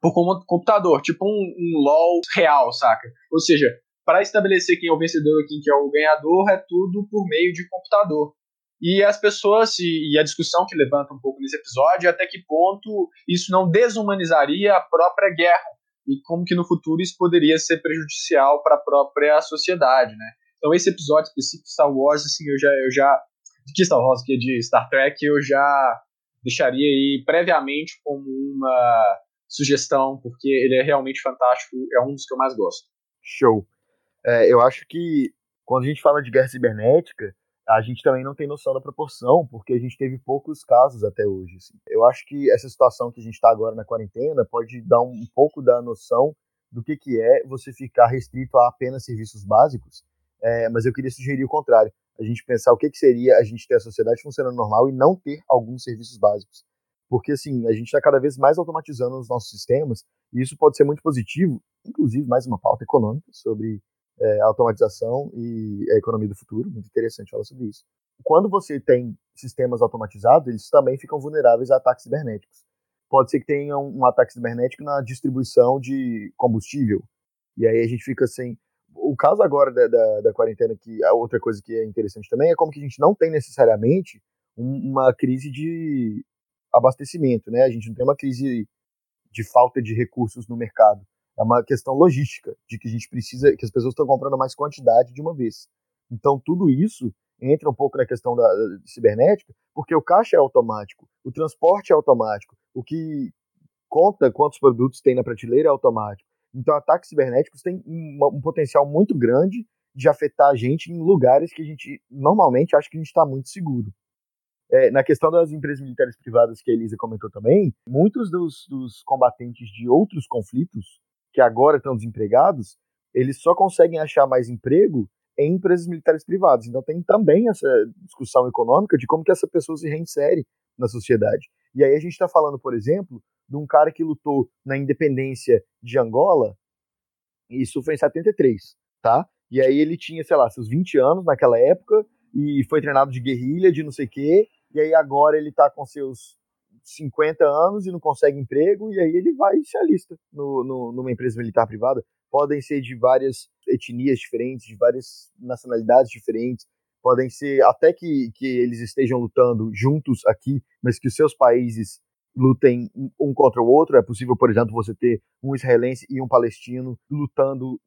B: por computador, tipo um, um LOL real, saca? Ou seja, para estabelecer quem é o vencedor e quem é o ganhador, é tudo por meio de computador. E as pessoas, e a discussão que levanta um pouco nesse episódio, é até que ponto isso não desumanizaria a própria guerra, e como que no futuro isso poderia ser prejudicial para a própria sociedade, né? Então esse episódio específico Star Wars, assim, eu já, eu já de Star Wars, que é de Star Trek, eu já deixaria aí previamente como uma sugestão, porque ele é realmente fantástico, é um dos que eu mais gosto.
A: Show. É, eu acho que quando a gente fala de guerra cibernética, a gente também não tem noção da proporção, porque a gente teve poucos casos até hoje. Assim. Eu acho que essa situação que a gente está agora na quarentena pode dar um, um pouco da noção do que, que é você ficar restrito a apenas serviços básicos, é, mas eu queria sugerir o contrário. A gente pensar o que, que seria a gente ter a sociedade funcionando normal e não ter alguns serviços básicos. Porque, assim, a gente está cada vez mais automatizando os nossos sistemas, e isso pode ser muito positivo, inclusive mais uma pauta econômica sobre é, automatização e a economia do futuro, muito interessante falar sobre isso. Quando você tem sistemas automatizados, eles também ficam vulneráveis a ataques cibernéticos. Pode ser que tenha um, um ataque cibernético na distribuição de combustível, e aí a gente fica sem. O caso agora da, da, da, quarentena, que a outra coisa que é interessante também, é como que a gente não tem necessariamente um, uma crise de abastecimento, né? A gente não tem uma crise de falta de recursos no mercado é uma questão logística, de que a gente precisa, que as pessoas estão comprando mais quantidade de uma vez. Então, tudo isso entra um pouco na questão da, da cibernética, porque o caixa é automático, o transporte é automático, o que conta quantos produtos tem na prateleira é automático. Então, ataques cibernéticos têm um, um potencial muito grande de afetar a gente em lugares que a gente normalmente acha que a gente está muito seguro. É, na questão das empresas militares privadas que a Elisa comentou também, muitos dos, dos combatentes de outros conflitos que agora estão desempregados, eles só conseguem achar mais emprego em empresas militares privadas. Então tem também essa discussão econômica de como que essa pessoa se reinsere na sociedade. E aí a gente está falando, por exemplo, de um cara que lutou na independência de Angola, isso foi em 73, tá? E aí ele tinha, sei lá, seus 20 anos naquela época e foi treinado de guerrilha, de não sei o quê, e aí agora ele está com seus 50 anos e não consegue emprego, e aí ele vai e se alista no, no, numa empresa militar privada. Podem ser de várias etnias diferentes, de várias nacionalidades diferentes, podem ser até que, que eles estejam lutando juntos aqui, mas que os seus países lutem um contra o outro. É possível, por exemplo, você ter um israelense e um palestino lutando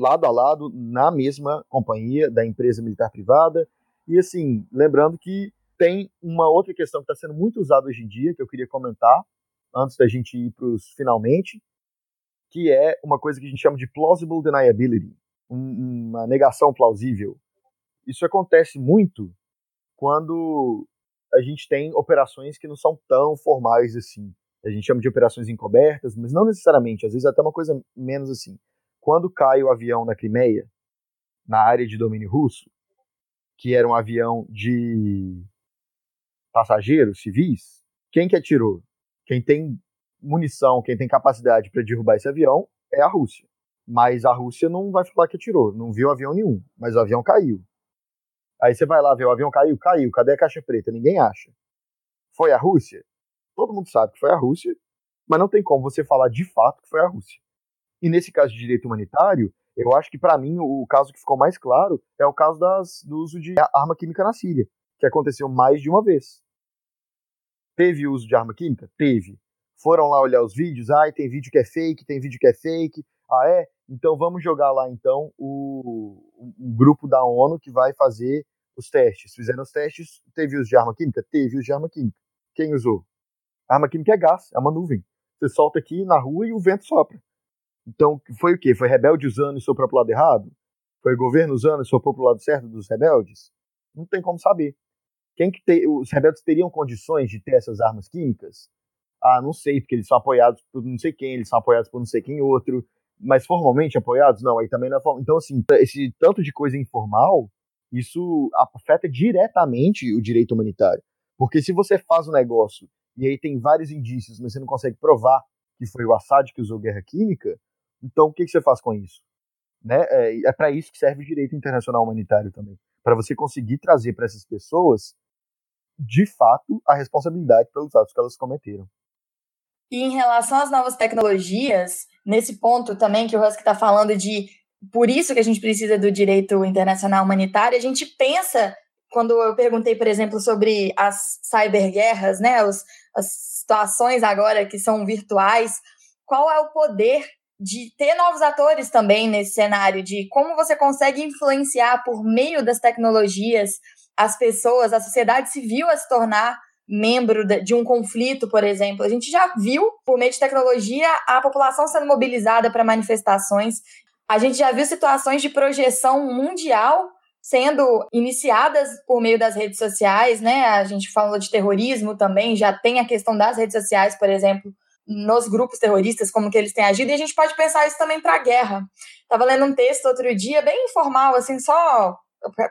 A: lado a lado na mesma companhia da empresa militar privada. E assim, lembrando que tem uma outra questão que está sendo muito usada hoje em dia, que eu queria comentar, antes da gente ir para os finalmente, que é uma coisa que a gente chama de plausible deniability, uma negação plausível. Isso acontece muito quando a gente tem operações que não são tão formais assim. A gente chama de operações encobertas, mas não necessariamente, às vezes até uma coisa menos assim. Quando cai o avião na Crimeia, na área de domínio russo, que era um avião de passageiros civis, quem que atirou? Quem tem munição, quem tem capacidade para derrubar esse avião é a Rússia. Mas a Rússia não vai falar que atirou, não viu avião nenhum, mas o avião caiu. Aí você vai lá ver o avião caiu, caiu, cadê a caixa preta? Ninguém acha. Foi a Rússia? Todo mundo sabe que foi a Rússia, mas não tem como você falar de fato que foi a Rússia. E nesse caso de direito humanitário, eu acho que para mim o caso que ficou mais claro é o caso das, do uso de arma química na Síria, que aconteceu mais de uma vez. Teve uso de arma química? Teve. Foram lá olhar os vídeos, ah, tem vídeo que é fake, tem vídeo que é fake. Ah, é? Então vamos jogar lá então o, o grupo da ONU que vai fazer os testes. Fizeram os testes, teve uso de arma química? Teve uso de arma química. Quem usou? A arma química é gás, é uma nuvem. Você solta aqui na rua e o vento sopra. Então, foi o quê? Foi rebelde usando e soprou pro lado errado? Foi governo usando e soprou pro lado certo dos rebeldes? Não tem como saber. Quem que te, os rebeldes teriam condições de ter essas armas químicas? Ah, não sei, porque eles são apoiados por não sei quem, eles são apoiados por não sei quem outro, mas formalmente apoiados? Não, aí também não é formal. Então, assim, esse tanto de coisa informal, isso afeta diretamente o direito humanitário. Porque se você faz um negócio e aí tem vários indícios, mas você não consegue provar que foi o Assad que usou guerra química, então o que, que você faz com isso? Né? É, é para isso que serve o direito internacional humanitário também. Para você conseguir trazer para essas pessoas de fato, a responsabilidade pelos atos que elas cometeram.
C: E em relação às novas tecnologias, nesse ponto também que o Husky está falando de por isso que a gente precisa do direito internacional humanitário, a gente pensa, quando eu perguntei, por exemplo, sobre as cyberguerras, né, as situações agora que são virtuais, qual é o poder de ter novos atores também nesse cenário, de como você consegue influenciar por meio das tecnologias as pessoas, a sociedade civil a se tornar membro de um conflito, por exemplo. A gente já viu, por meio de tecnologia, a população sendo mobilizada para manifestações. A gente já viu situações de projeção mundial sendo iniciadas por meio das redes sociais, né? A gente falou de terrorismo também, já tem a questão das redes sociais, por exemplo, nos grupos terroristas, como que eles têm agido, e a gente pode pensar isso também para a guerra. Estava lendo um texto outro dia, bem informal, assim, só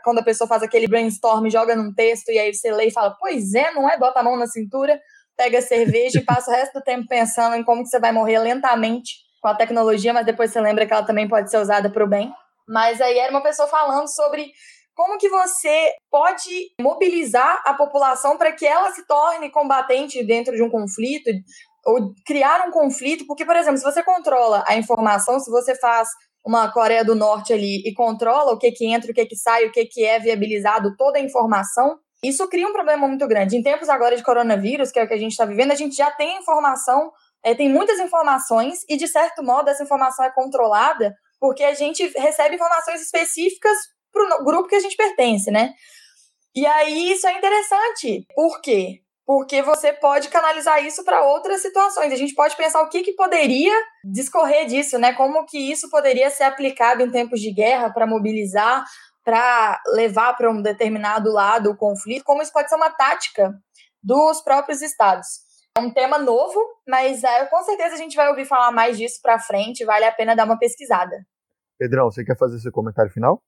C: quando a pessoa faz aquele brainstorm, joga num texto, e aí você lê e fala, pois é, não é? Bota a mão na cintura, pega a cerveja e passa o resto do tempo pensando em como que você vai morrer lentamente com a tecnologia, mas depois você lembra que ela também pode ser usada para o bem. Mas aí era uma pessoa falando sobre como que você pode mobilizar a população para que ela se torne combatente dentro de um conflito ou criar um conflito, porque, por exemplo, se você controla a informação, se você faz uma Coreia do Norte ali e controla o que que entra, o que que sai, o que que é viabilizado, toda a informação, isso cria um problema muito grande. Em tempos agora de coronavírus, que é o que a gente está vivendo, a gente já tem informação, é, tem muitas informações e, de certo modo, essa informação é controlada porque a gente recebe informações específicas para o grupo que a gente pertence, né? E aí isso é interessante. Por quê? Porque você pode canalizar isso para outras situações. A gente pode pensar o que, que poderia discorrer disso, né? Como que isso poderia ser aplicado em tempos de guerra para mobilizar, para levar para um determinado lado o conflito, como isso pode ser uma tática dos próprios estados. É um tema novo, mas é, com certeza a gente vai ouvir falar mais disso para frente, vale a pena dar uma pesquisada.
A: Pedrão, você quer fazer seu comentário final?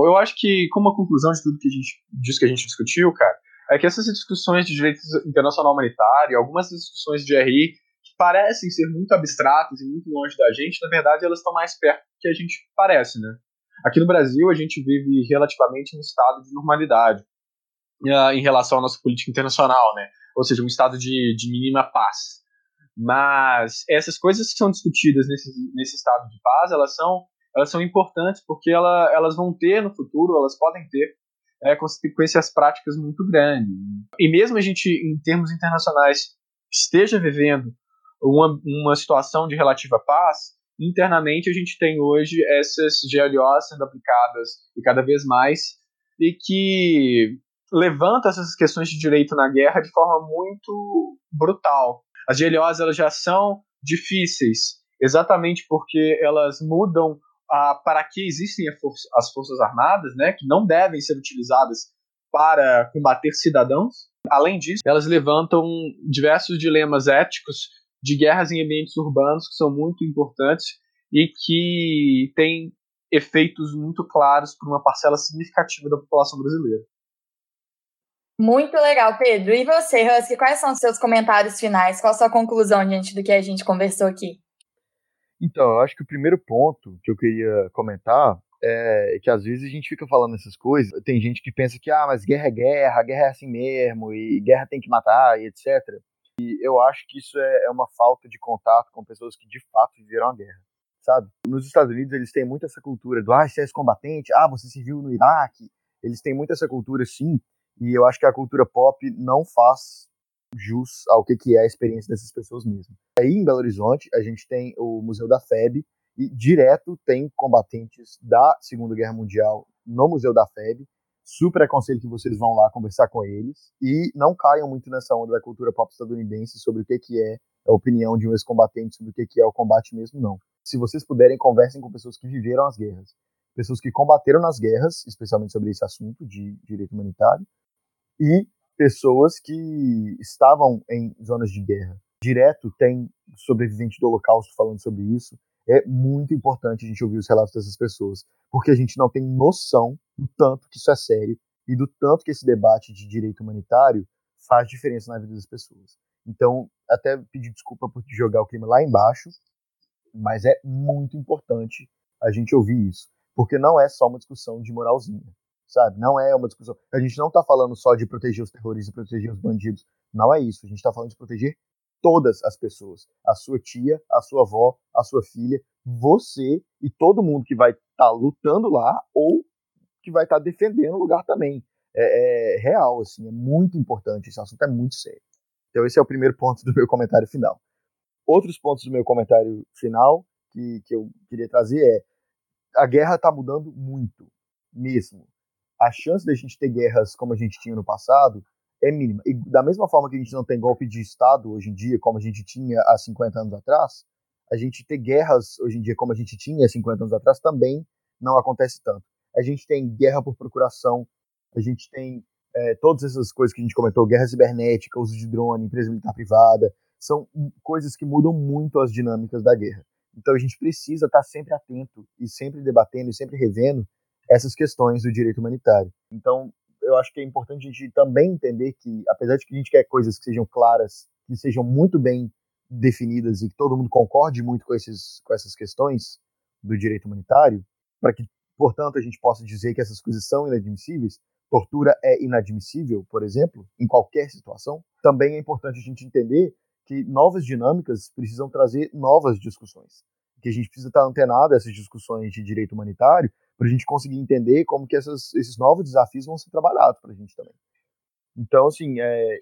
B: Eu acho que, como a conclusão de tudo que a gente, disso que a gente discutiu, cara, é que essas discussões de direito internacional humanitário, algumas discussões de RI, que parecem ser muito abstratas e muito longe da gente, na verdade elas estão mais perto do que a gente parece, né? Aqui no Brasil, a gente vive relativamente um estado de normalidade uh, em relação à nossa política internacional, né? ou seja, um estado de, de mínima paz. Mas essas coisas que são discutidas nesse, nesse estado de paz, elas são, elas são importantes porque ela, elas vão ter no futuro, elas podem ter é, consequências práticas muito grandes. E mesmo a gente, em termos internacionais, esteja vivendo uma, uma situação de relativa paz, internamente a gente tem hoje essas GLOs sendo aplicadas e cada vez mais, e que levanta essas questões de direito na guerra de forma muito brutal. As GLOs elas já são difíceis, exatamente porque elas mudam a, para que existem as forças armadas, né, que não devem ser utilizadas para combater cidadãos. Além disso, elas levantam diversos dilemas éticos de guerras em ambientes urbanos que são muito importantes e que têm efeitos muito claros para uma parcela significativa da população brasileira.
C: Muito legal, Pedro. E você, Husky, quais são os seus comentários finais? Qual a sua conclusão diante do que a gente conversou aqui?
A: Então, eu acho que o primeiro ponto que eu queria comentar é que às vezes a gente fica falando essas coisas, tem gente que pensa que, ah, mas guerra é guerra, guerra é assim mesmo, e guerra tem que matar, e etc. E eu acho que isso é, é uma falta de contato com pessoas que de fato viveram a guerra, sabe? Nos Estados Unidos eles têm muito essa cultura do, ah, você é combatente, ah, você serviu no Iraque. Eles têm muito essa cultura, sim, e eu acho que a cultura pop não faz jus ao que, que é a experiência dessas pessoas mesmo. Aí em Belo Horizonte, a gente tem o Museu da FEB, e direto tem combatentes da Segunda Guerra Mundial no Museu da FEB. Super aconselho que vocês vão lá conversar com eles. E não caiam muito nessa onda da cultura pop estadunidense sobre o que, que é a opinião de um ex-combatente sobre o que, que é o combate mesmo, não. Se vocês puderem, conversem com pessoas que viveram as guerras. Pessoas que combateram nas guerras, especialmente sobre esse assunto de direito humanitário, e pessoas que estavam em zonas de guerra. Direto tem sobrevivente do Holocausto falando sobre isso. É muito importante a gente ouvir os relatos dessas pessoas, porque a gente não tem noção do tanto que isso é sério e do tanto que esse debate de direito humanitário faz diferença na vida das pessoas. Então, até pedir desculpa por jogar o clima lá embaixo, mas é muito importante a gente ouvir isso, porque não é só uma discussão de moralzinha sabe? Não é uma discussão. A gente não está falando só de proteger os terroristas, proteger os bandidos. Não é isso. A gente está falando de proteger todas as pessoas. A sua tia, a sua avó, a sua filha, você e todo mundo que vai estar tá lutando lá ou que vai estar tá defendendo o lugar também. É, é, real, assim, é muito importante. Esse assunto é muito sério. Então, esse é o primeiro ponto do meu comentário final. Outros pontos do meu comentário final que, que eu queria trazer é: a guerra está mudando muito, mesmo a chance da gente ter guerras como a gente tinha no passado é mínima. E da mesma forma que a gente não tem golpe de Estado hoje em dia, como a gente tinha há 50 anos atrás, a gente ter guerras hoje em dia, como a gente tinha há 50 anos atrás, também não acontece tanto. A gente tem guerra por procuração, a gente tem é, todas essas coisas que a gente comentou, guerra cibernética, uso de drone, empresa militar privada, são coisas que mudam muito as dinâmicas da guerra. Então a gente precisa estar sempre atento e sempre debatendo e sempre revendo essas questões do direito humanitário. Então eu acho que é importante a gente também entender que, apesar de que a gente quer coisas que sejam claras, que sejam muito bem definidas e que todo mundo concorde muito com, esses, com essas questões do direito humanitário, para que, portanto, a gente possa dizer que essas coisas são inadmissíveis, tortura é inadmissível, por exemplo, em qualquer situação, também é importante a gente entender que novas dinâmicas precisam trazer novas discussões. Que a gente precisa estar antenado a essas discussões de direito humanitário para a gente conseguir entender como que essas, esses novos desafios vão ser trabalhados para a gente também. Então, assim, é,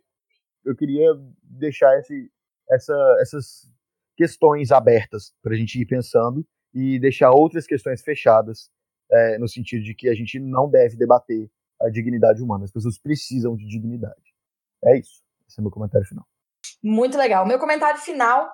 A: eu queria deixar esse, essa, essas questões abertas para a gente ir pensando e deixar outras questões fechadas é, no sentido de que a gente não deve debater a dignidade humana. As pessoas precisam de dignidade. É isso. Esse é meu comentário final.
C: Muito legal. Meu comentário final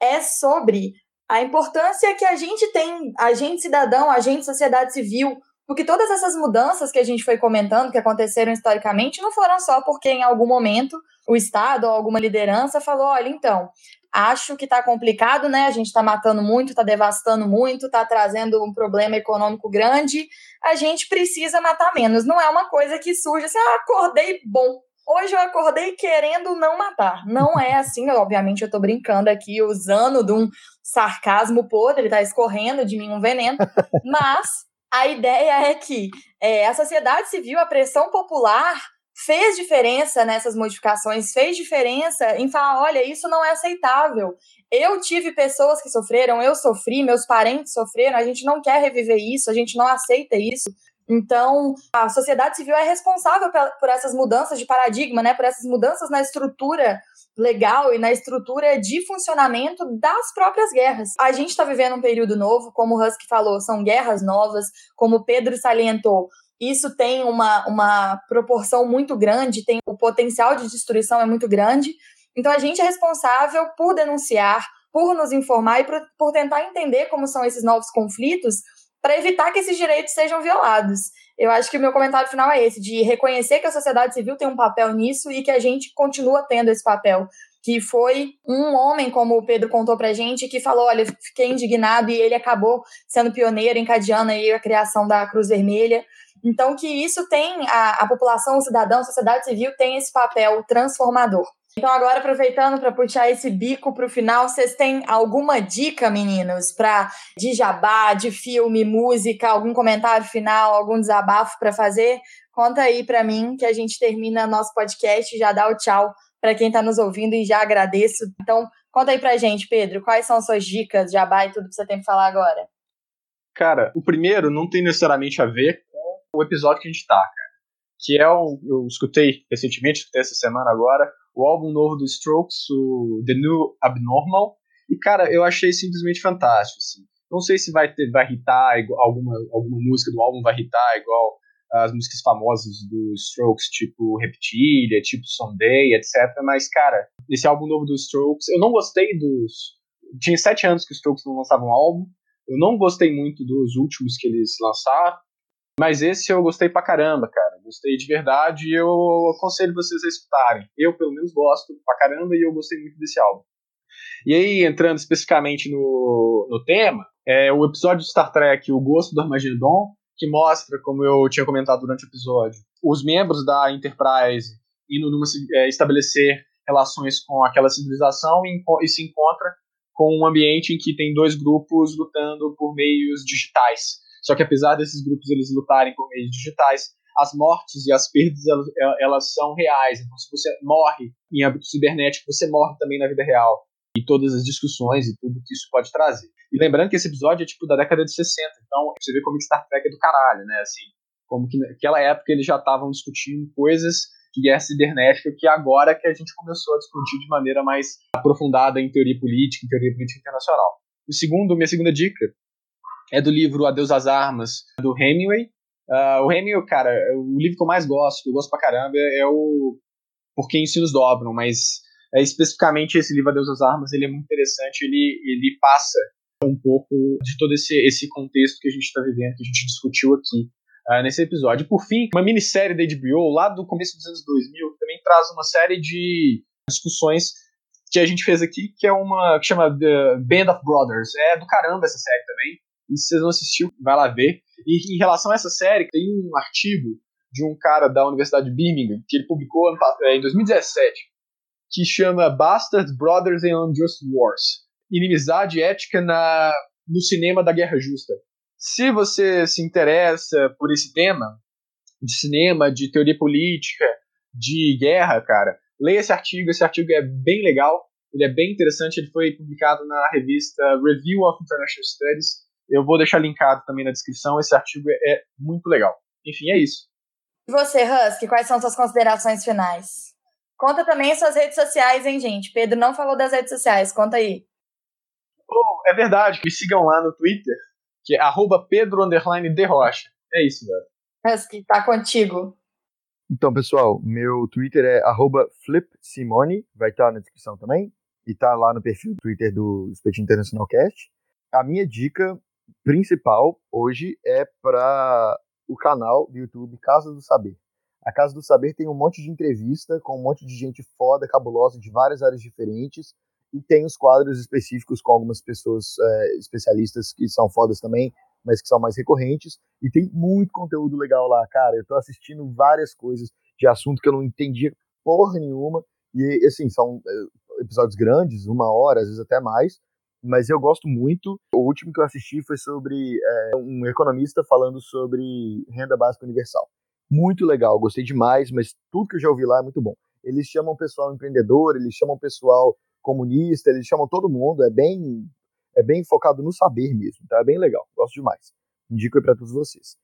C: é sobre a importância que a gente tem, agente cidadão, agente sociedade civil, porque todas essas mudanças que a gente foi comentando, que aconteceram historicamente, não foram só porque em algum momento o Estado ou alguma liderança falou: olha, então, acho que está complicado, né? A gente está matando muito, está devastando muito, está trazendo um problema econômico grande, a gente precisa matar menos. Não é uma coisa que surge assim, ah, acordei bom. Hoje eu acordei querendo não matar. Não é assim, obviamente eu estou brincando aqui, usando de um sarcasmo podre, está escorrendo de mim um veneno, [LAUGHS] mas a ideia é que é, a sociedade civil, a pressão popular fez diferença nessas modificações, fez diferença em falar, olha, isso não é aceitável. Eu tive pessoas que sofreram, eu sofri, meus parentes sofreram, a gente não quer reviver isso, a gente não aceita isso. Então, a sociedade civil é responsável por essas mudanças de paradigma, né? Por essas mudanças na estrutura legal e na estrutura de funcionamento das próprias guerras. A gente está vivendo um período novo, como o Husky falou, são guerras novas, como o Pedro salientou. Isso tem uma, uma proporção muito grande, tem o potencial de destruição é muito grande. Então a gente é responsável por denunciar, por nos informar e por, por tentar entender como são esses novos conflitos para evitar que esses direitos sejam violados. Eu acho que o meu comentário final é esse, de reconhecer que a sociedade civil tem um papel nisso e que a gente continua tendo esse papel. Que foi um homem, como o Pedro contou pra gente, que falou: olha, fiquei indignado e ele acabou sendo pioneiro, encadeando aí a criação da Cruz Vermelha. Então, que isso tem, a, a população, o cidadão, a sociedade civil tem esse papel transformador. Então, agora, aproveitando para puxar esse bico para o final, vocês têm alguma dica, meninos, para de jabá, de filme, música, algum comentário final, algum desabafo para fazer? Conta aí para mim que a gente termina nosso podcast, já dá o tchau para quem está nos ouvindo e já agradeço. Então, conta aí para gente, Pedro, quais são suas dicas, jabá e tudo que você tem para falar agora?
B: Cara, o primeiro não tem necessariamente a ver com o episódio que a gente tá, cara. Que é o. Eu escutei recentemente, escutei essa semana agora, o álbum novo do Strokes, o The New Abnormal. E, cara, eu achei simplesmente fantástico. Assim. Não sei se vai, ter, vai igual, alguma, alguma música do álbum vai irritar igual as músicas famosas do Strokes, tipo Reptilia, tipo Someday, etc. Mas, cara, esse álbum novo do Strokes, eu não gostei dos. Tinha sete anos que os Strokes não lançavam um álbum. Eu não gostei muito dos últimos que eles lançaram. Mas esse eu gostei pra caramba, cara. Gostei de verdade e eu aconselho vocês a escutarem. Eu, pelo menos, gosto pra caramba e eu gostei muito desse álbum. E aí, entrando especificamente no, no tema, é o episódio de Star Trek, O Gosto do Armagedon, que mostra, como eu tinha comentado durante o episódio, os membros da Enterprise indo numa, é, estabelecer relações com aquela civilização e, e se encontra com um ambiente em que tem dois grupos lutando por meios digitais só que apesar desses grupos eles lutarem por meios digitais, as mortes e as perdas elas, elas são reais. Então, se você morre em âmbito cibernético, você morre também na vida real. E todas as discussões e tudo que isso pode trazer. E lembrando que esse episódio é tipo da década de 60, então você vê como Star Trek é do caralho, né? Assim, como que naquela época eles já estavam discutindo coisas de guerra cibernética que agora que a gente começou a discutir de maneira mais aprofundada em teoria política, em teoria política internacional. O segundo, minha segunda dica é do livro Adeus às Armas, do Hemingway. Uh, o Hemingway, cara, o livro que eu mais gosto, que eu gosto pra caramba, é o porque em si nos dobram, mas é, especificamente esse livro A Deus das Armas, ele é muito interessante, ele, ele passa um pouco de todo esse, esse contexto que a gente está vivendo, que a gente discutiu aqui uh, nesse episódio. Por fim, uma minissérie da HBO, lá do começo dos anos 2000, também traz uma série de discussões que a gente fez aqui, que é uma que chama The Band of Brothers. É do caramba essa série também. E se vocês não assistiu, vai lá ver. E em relação a essa série, tem um artigo de um cara da Universidade de Birmingham, que ele publicou é, em 2017, que chama Bastards, Brothers and Unjust Wars. Inimizade ética na, no cinema da Guerra Justa. Se você se interessa por esse tema, de cinema, de teoria política, de guerra, cara, leia esse artigo. Esse artigo é bem legal, ele é bem interessante. Ele foi publicado na revista Review of International Studies. Eu vou deixar linkado também na descrição. Esse artigo é muito legal. Enfim, é isso.
C: E você, Husky, quais são suas considerações finais? Conta também suas redes sociais, hein, gente? Pedro não falou das redes sociais, conta aí.
B: Oh, é verdade, me sigam lá no Twitter, que é arroba Pedro de Rocha. É isso, velho.
C: Husky, tá contigo.
A: Então, pessoal, meu Twitter é flipsimone, vai estar na descrição também, e tá lá no perfil do Twitter do Espetinho Internacional Cast. A minha dica principal hoje é para o canal do YouTube Casa do Saber. A Casa do Saber tem um monte de entrevista com um monte de gente foda, cabulosa, de várias áreas diferentes, e tem os quadros específicos com algumas pessoas é, especialistas que são fodas também, mas que são mais recorrentes, e tem muito conteúdo legal lá, cara. Eu tô assistindo várias coisas de assunto que eu não entendia porra nenhuma, e assim, são é, episódios grandes, uma hora, às vezes até mais, mas eu gosto muito. O último que eu assisti foi sobre é, um economista falando sobre renda básica universal. Muito legal, gostei demais, mas tudo que eu já ouvi lá é muito bom. Eles chamam o pessoal empreendedor, eles chamam o pessoal comunista, eles chamam todo mundo, é bem é bem focado no saber mesmo, tá? É bem legal, gosto demais. Indico aí para todos vocês.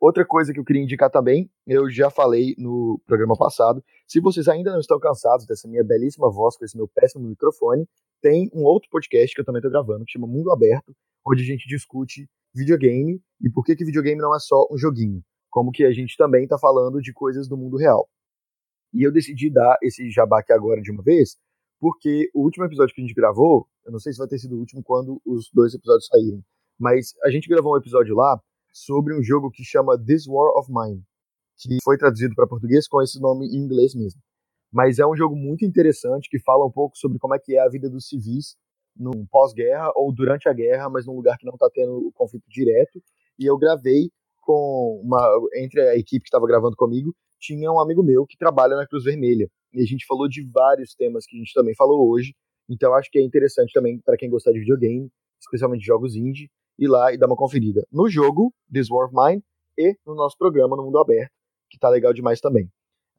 A: Outra coisa que eu queria indicar também, eu já falei no programa passado, se vocês ainda não estão cansados dessa minha belíssima voz com esse meu péssimo microfone, tem um outro podcast que eu também estou gravando, que chama Mundo Aberto, onde a gente discute videogame e por que, que videogame não é só um joguinho, como que a gente também está falando de coisas do mundo real. E eu decidi dar esse jabá aqui agora de uma vez, porque o último episódio que a gente gravou, eu não sei se vai ter sido o último quando os dois episódios saírem, mas a gente gravou um episódio lá sobre um jogo que chama This War of Mine, que foi traduzido para português com esse nome em inglês mesmo. Mas é um jogo muito interessante que fala um pouco sobre como é que é a vida dos civis num pós-guerra ou durante a guerra, mas num lugar que não está tendo o conflito direto. E eu gravei com uma entre a equipe que estava gravando comigo tinha um amigo meu que trabalha na Cruz Vermelha e a gente falou de vários temas que a gente também falou hoje. Então acho que é interessante também para quem gostar de videogame, especialmente jogos indie, ir lá e dar uma conferida no jogo This War of Mine e no nosso programa no Mundo Aberto, que tá legal demais também.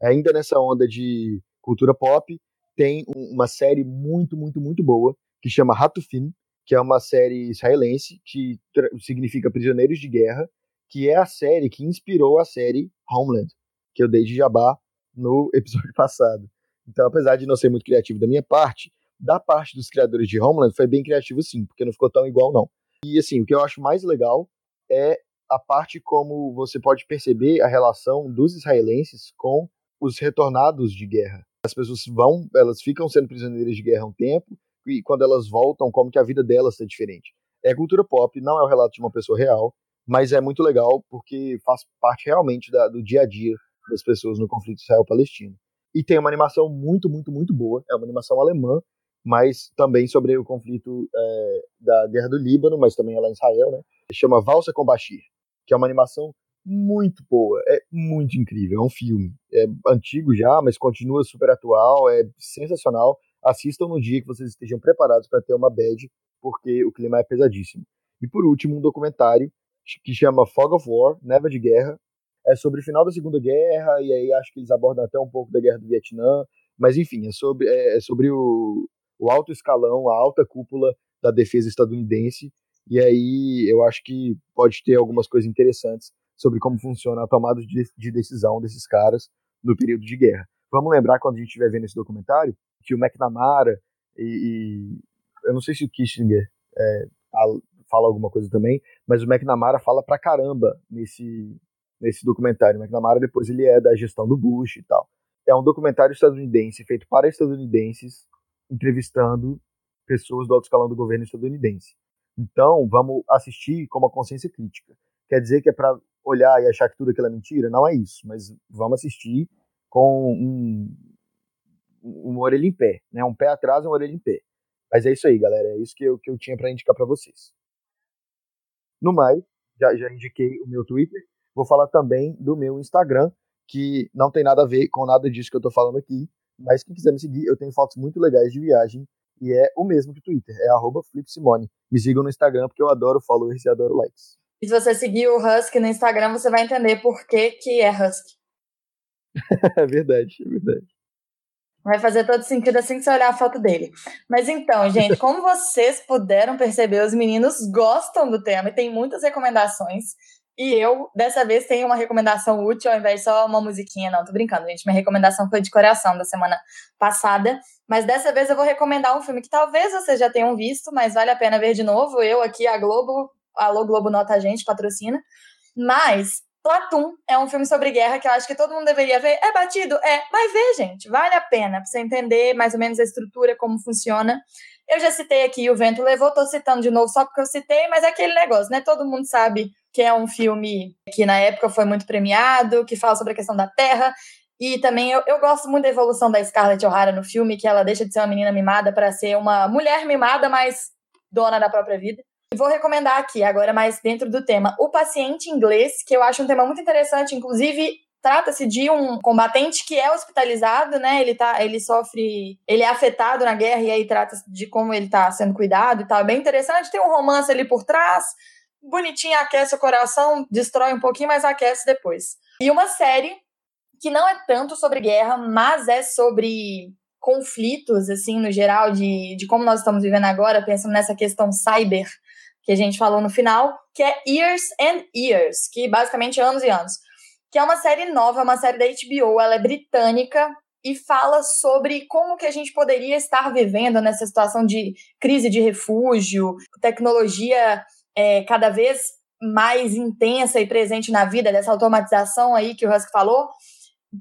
A: Ainda nessa onda de cultura pop, tem uma série muito, muito, muito boa que chama Rato Fim, que é uma série israelense que significa Prisioneiros de Guerra, que é a série que inspirou a série Homeland, que eu dei de jabá no [LAUGHS] episódio passado. Então, apesar de não ser muito criativo da minha parte, da parte dos criadores de Homeland foi bem criativo sim, porque não ficou tão igual não. E assim, o que eu acho mais legal é a parte como você pode perceber a relação dos israelenses com os retornados de guerra. As pessoas vão, elas ficam sendo prisioneiras de guerra um tempo e quando elas voltam, como que a vida delas é diferente. É cultura pop, não é o relato de uma pessoa real, mas é muito legal porque faz parte realmente da, do dia a dia das pessoas no conflito Israel-Palestino. E tem uma animação muito, muito, muito boa. É uma animação alemã, mas também sobre o conflito é, da Guerra do Líbano, mas também é lá em Israel, né? Chama Valsa com Bashir, que é uma animação muito boa, é muito incrível, é um filme. É antigo já, mas continua super atual, é sensacional. Assistam no dia que vocês estejam preparados para ter uma bad, porque o clima é pesadíssimo. E por último, um documentário que chama Fog of War, Neva de Guerra, é sobre o final da Segunda Guerra, e aí acho que eles abordam até um pouco da Guerra do Vietnã, mas enfim, é sobre, é, é sobre o, o alto escalão, a alta cúpula da defesa estadunidense, e aí eu acho que pode ter algumas coisas interessantes sobre como funciona a tomada de, de decisão desses caras no período de guerra. Vamos lembrar quando a gente estiver vendo esse documentário que o McNamara e, e eu não sei se o Kissinger é, fala alguma coisa também, mas o McNamara fala pra caramba nesse nesse documentário. O McNamara depois ele é da gestão do Bush e tal. é um documentário estadunidense feito para estadunidenses, entrevistando pessoas do alto escalão do governo estadunidense. Então, vamos assistir com uma consciência crítica. Quer dizer que é para olhar e achar que tudo aquilo é mentira? Não é isso, mas vamos assistir com um, um orelha em pé, né? Um pé atrás e um orelha em pé. Mas é isso aí, galera. É isso que eu, que eu tinha para indicar para vocês. No mais, já, já indiquei o meu Twitter. Vou falar também do meu Instagram, que não tem nada a ver com nada disso que eu tô falando aqui. Mas quem quiser me seguir, eu tenho fotos muito legais de viagem e é o mesmo que o Twitter, é @flipsimone. Me sigam no Instagram porque eu adoro followers e adoro likes.
C: E se você seguir o Husky no Instagram, você vai entender por que, que é Husky. [LAUGHS]
A: é verdade, é verdade.
C: Vai fazer todo sentido assim que você olhar a foto dele. Mas então, gente, como [LAUGHS] vocês puderam perceber, os meninos gostam do tema e tem muitas recomendações. E eu, dessa vez, tenho uma recomendação útil ao invés de só uma musiquinha. Não, tô brincando, gente. Minha recomendação foi de coração da semana passada. Mas dessa vez eu vou recomendar um filme que talvez vocês já tenham visto, mas vale a pena ver de novo. Eu aqui, a Globo, alô Globo Nota a gente, patrocina. Mas Platum é um filme sobre guerra que eu acho que todo mundo deveria ver. É batido? É, mas vê, gente. Vale a pena pra você entender mais ou menos a estrutura, como funciona. Eu já citei aqui O Vento Levou, tô citando de novo só porque eu citei, mas é aquele negócio, né? Todo mundo sabe que é um filme que na época foi muito premiado, que fala sobre a questão da terra. E também eu, eu gosto muito da evolução da Scarlett O'Hara no filme, que ela deixa de ser uma menina mimada para ser uma mulher mimada, mas dona da própria vida. Vou recomendar aqui, agora mais dentro do tema, O Paciente Inglês, que eu acho um tema muito interessante, inclusive trata-se de um combatente que é hospitalizado, né? Ele tá, ele sofre, ele é afetado na guerra e aí trata de como ele tá sendo cuidado e tal. É bem interessante, tem um romance ali por trás, bonitinho, aquece o coração, destrói um pouquinho, mas aquece depois. E uma série que não é tanto sobre guerra, mas é sobre conflitos, assim, no geral, de, de como nós estamos vivendo agora, pensando nessa questão cyber, que a gente falou no final, que é Years and Years, que basicamente é anos e anos. Que é uma série nova, uma série da HBO, ela é britânica e fala sobre como que a gente poderia estar vivendo nessa situação de crise de refúgio, tecnologia é, cada vez mais intensa e presente na vida, dessa automatização aí que o Husky falou,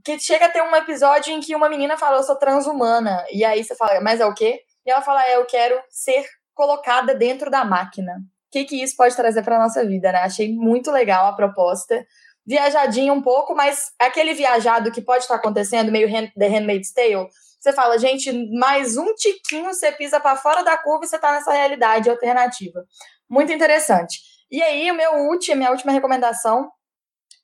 C: que chega a ter um episódio em que uma menina fala, eu sou transhumana, e aí você fala, mas é o quê? E ela fala, é, eu quero ser colocada dentro da máquina. O que, que isso pode trazer para nossa vida, né? Achei muito legal a proposta. Viajadinho um pouco, mas aquele viajado que pode estar acontecendo, meio The Handmaid's Tale, você fala, gente, mais um tiquinho, você pisa para fora da curva e você tá nessa realidade alternativa. Muito interessante. E aí, o meu último, minha última recomendação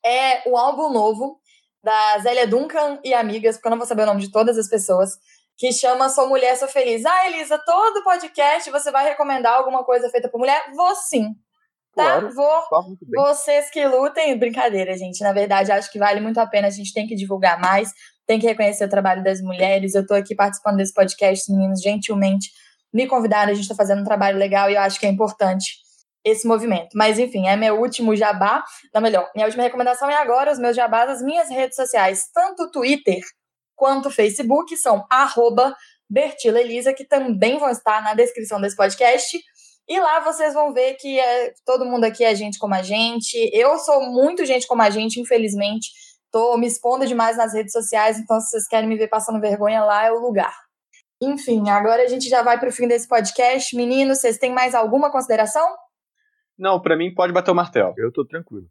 C: é o álbum novo da Zélia Duncan e amigas, porque eu não vou saber o nome de todas as pessoas, que chama Sou Mulher, Sou Feliz. Ah, Elisa, todo podcast você vai recomendar alguma coisa feita por mulher? Vou sim. Tá?
A: Claro,
C: vou. Vocês que lutem, brincadeira, gente. Na verdade, acho que vale muito a pena. A gente tem que divulgar mais, tem que reconhecer o trabalho das mulheres. Eu tô aqui participando desse podcast, meninos, gentilmente me convidaram. A gente tá fazendo um trabalho legal e eu acho que é importante esse movimento. Mas, enfim, é meu último jabá. Não, melhor, minha última recomendação é agora os meus jabás, as minhas redes sociais, tanto Twitter quanto Facebook, são arroba Bertila Elisa, que também vão estar na descrição desse podcast. E lá vocês vão ver que é, todo mundo aqui é gente como a gente. Eu sou muito gente como a gente, infelizmente. Tô me expondo demais nas redes sociais, então se vocês querem me ver passando vergonha lá, é o lugar. Enfim, agora a gente já vai para o fim desse podcast. Meninos, vocês têm mais alguma consideração?
B: Não, para mim pode bater o martelo.
A: Eu tô tranquilo.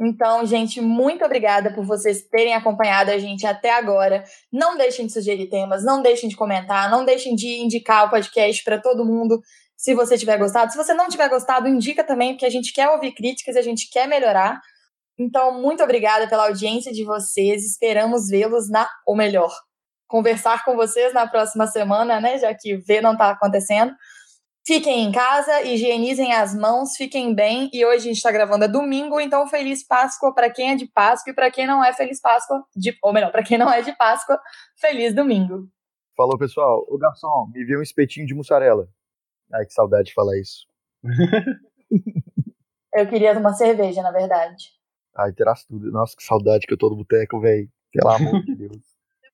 C: Então, gente, muito obrigada por vocês terem acompanhado a gente até agora. Não deixem de sugerir temas, não deixem de comentar, não deixem de indicar o podcast para todo mundo, se você tiver gostado. Se você não tiver gostado, indica também, porque a gente quer ouvir críticas e a gente quer melhorar. Então, muito obrigada pela audiência de vocês. Esperamos vê-los na, ou melhor, conversar com vocês na próxima semana, né? Já que ver não está acontecendo. Fiquem em casa, higienizem as mãos, fiquem bem. E hoje a gente está gravando é domingo, então feliz Páscoa para quem é de Páscoa e para quem não é feliz Páscoa, de, ou melhor, para quem não é de Páscoa, feliz domingo.
A: Falou, pessoal. Ô, garçom, me viu um espetinho de mussarela. Ai, que saudade de falar isso. [LAUGHS]
C: Eu queria uma cerveja, na verdade.
A: Ai, terás tudo. Nossa, que saudade que eu tô no boteco, velho. Pelo amor de Deus.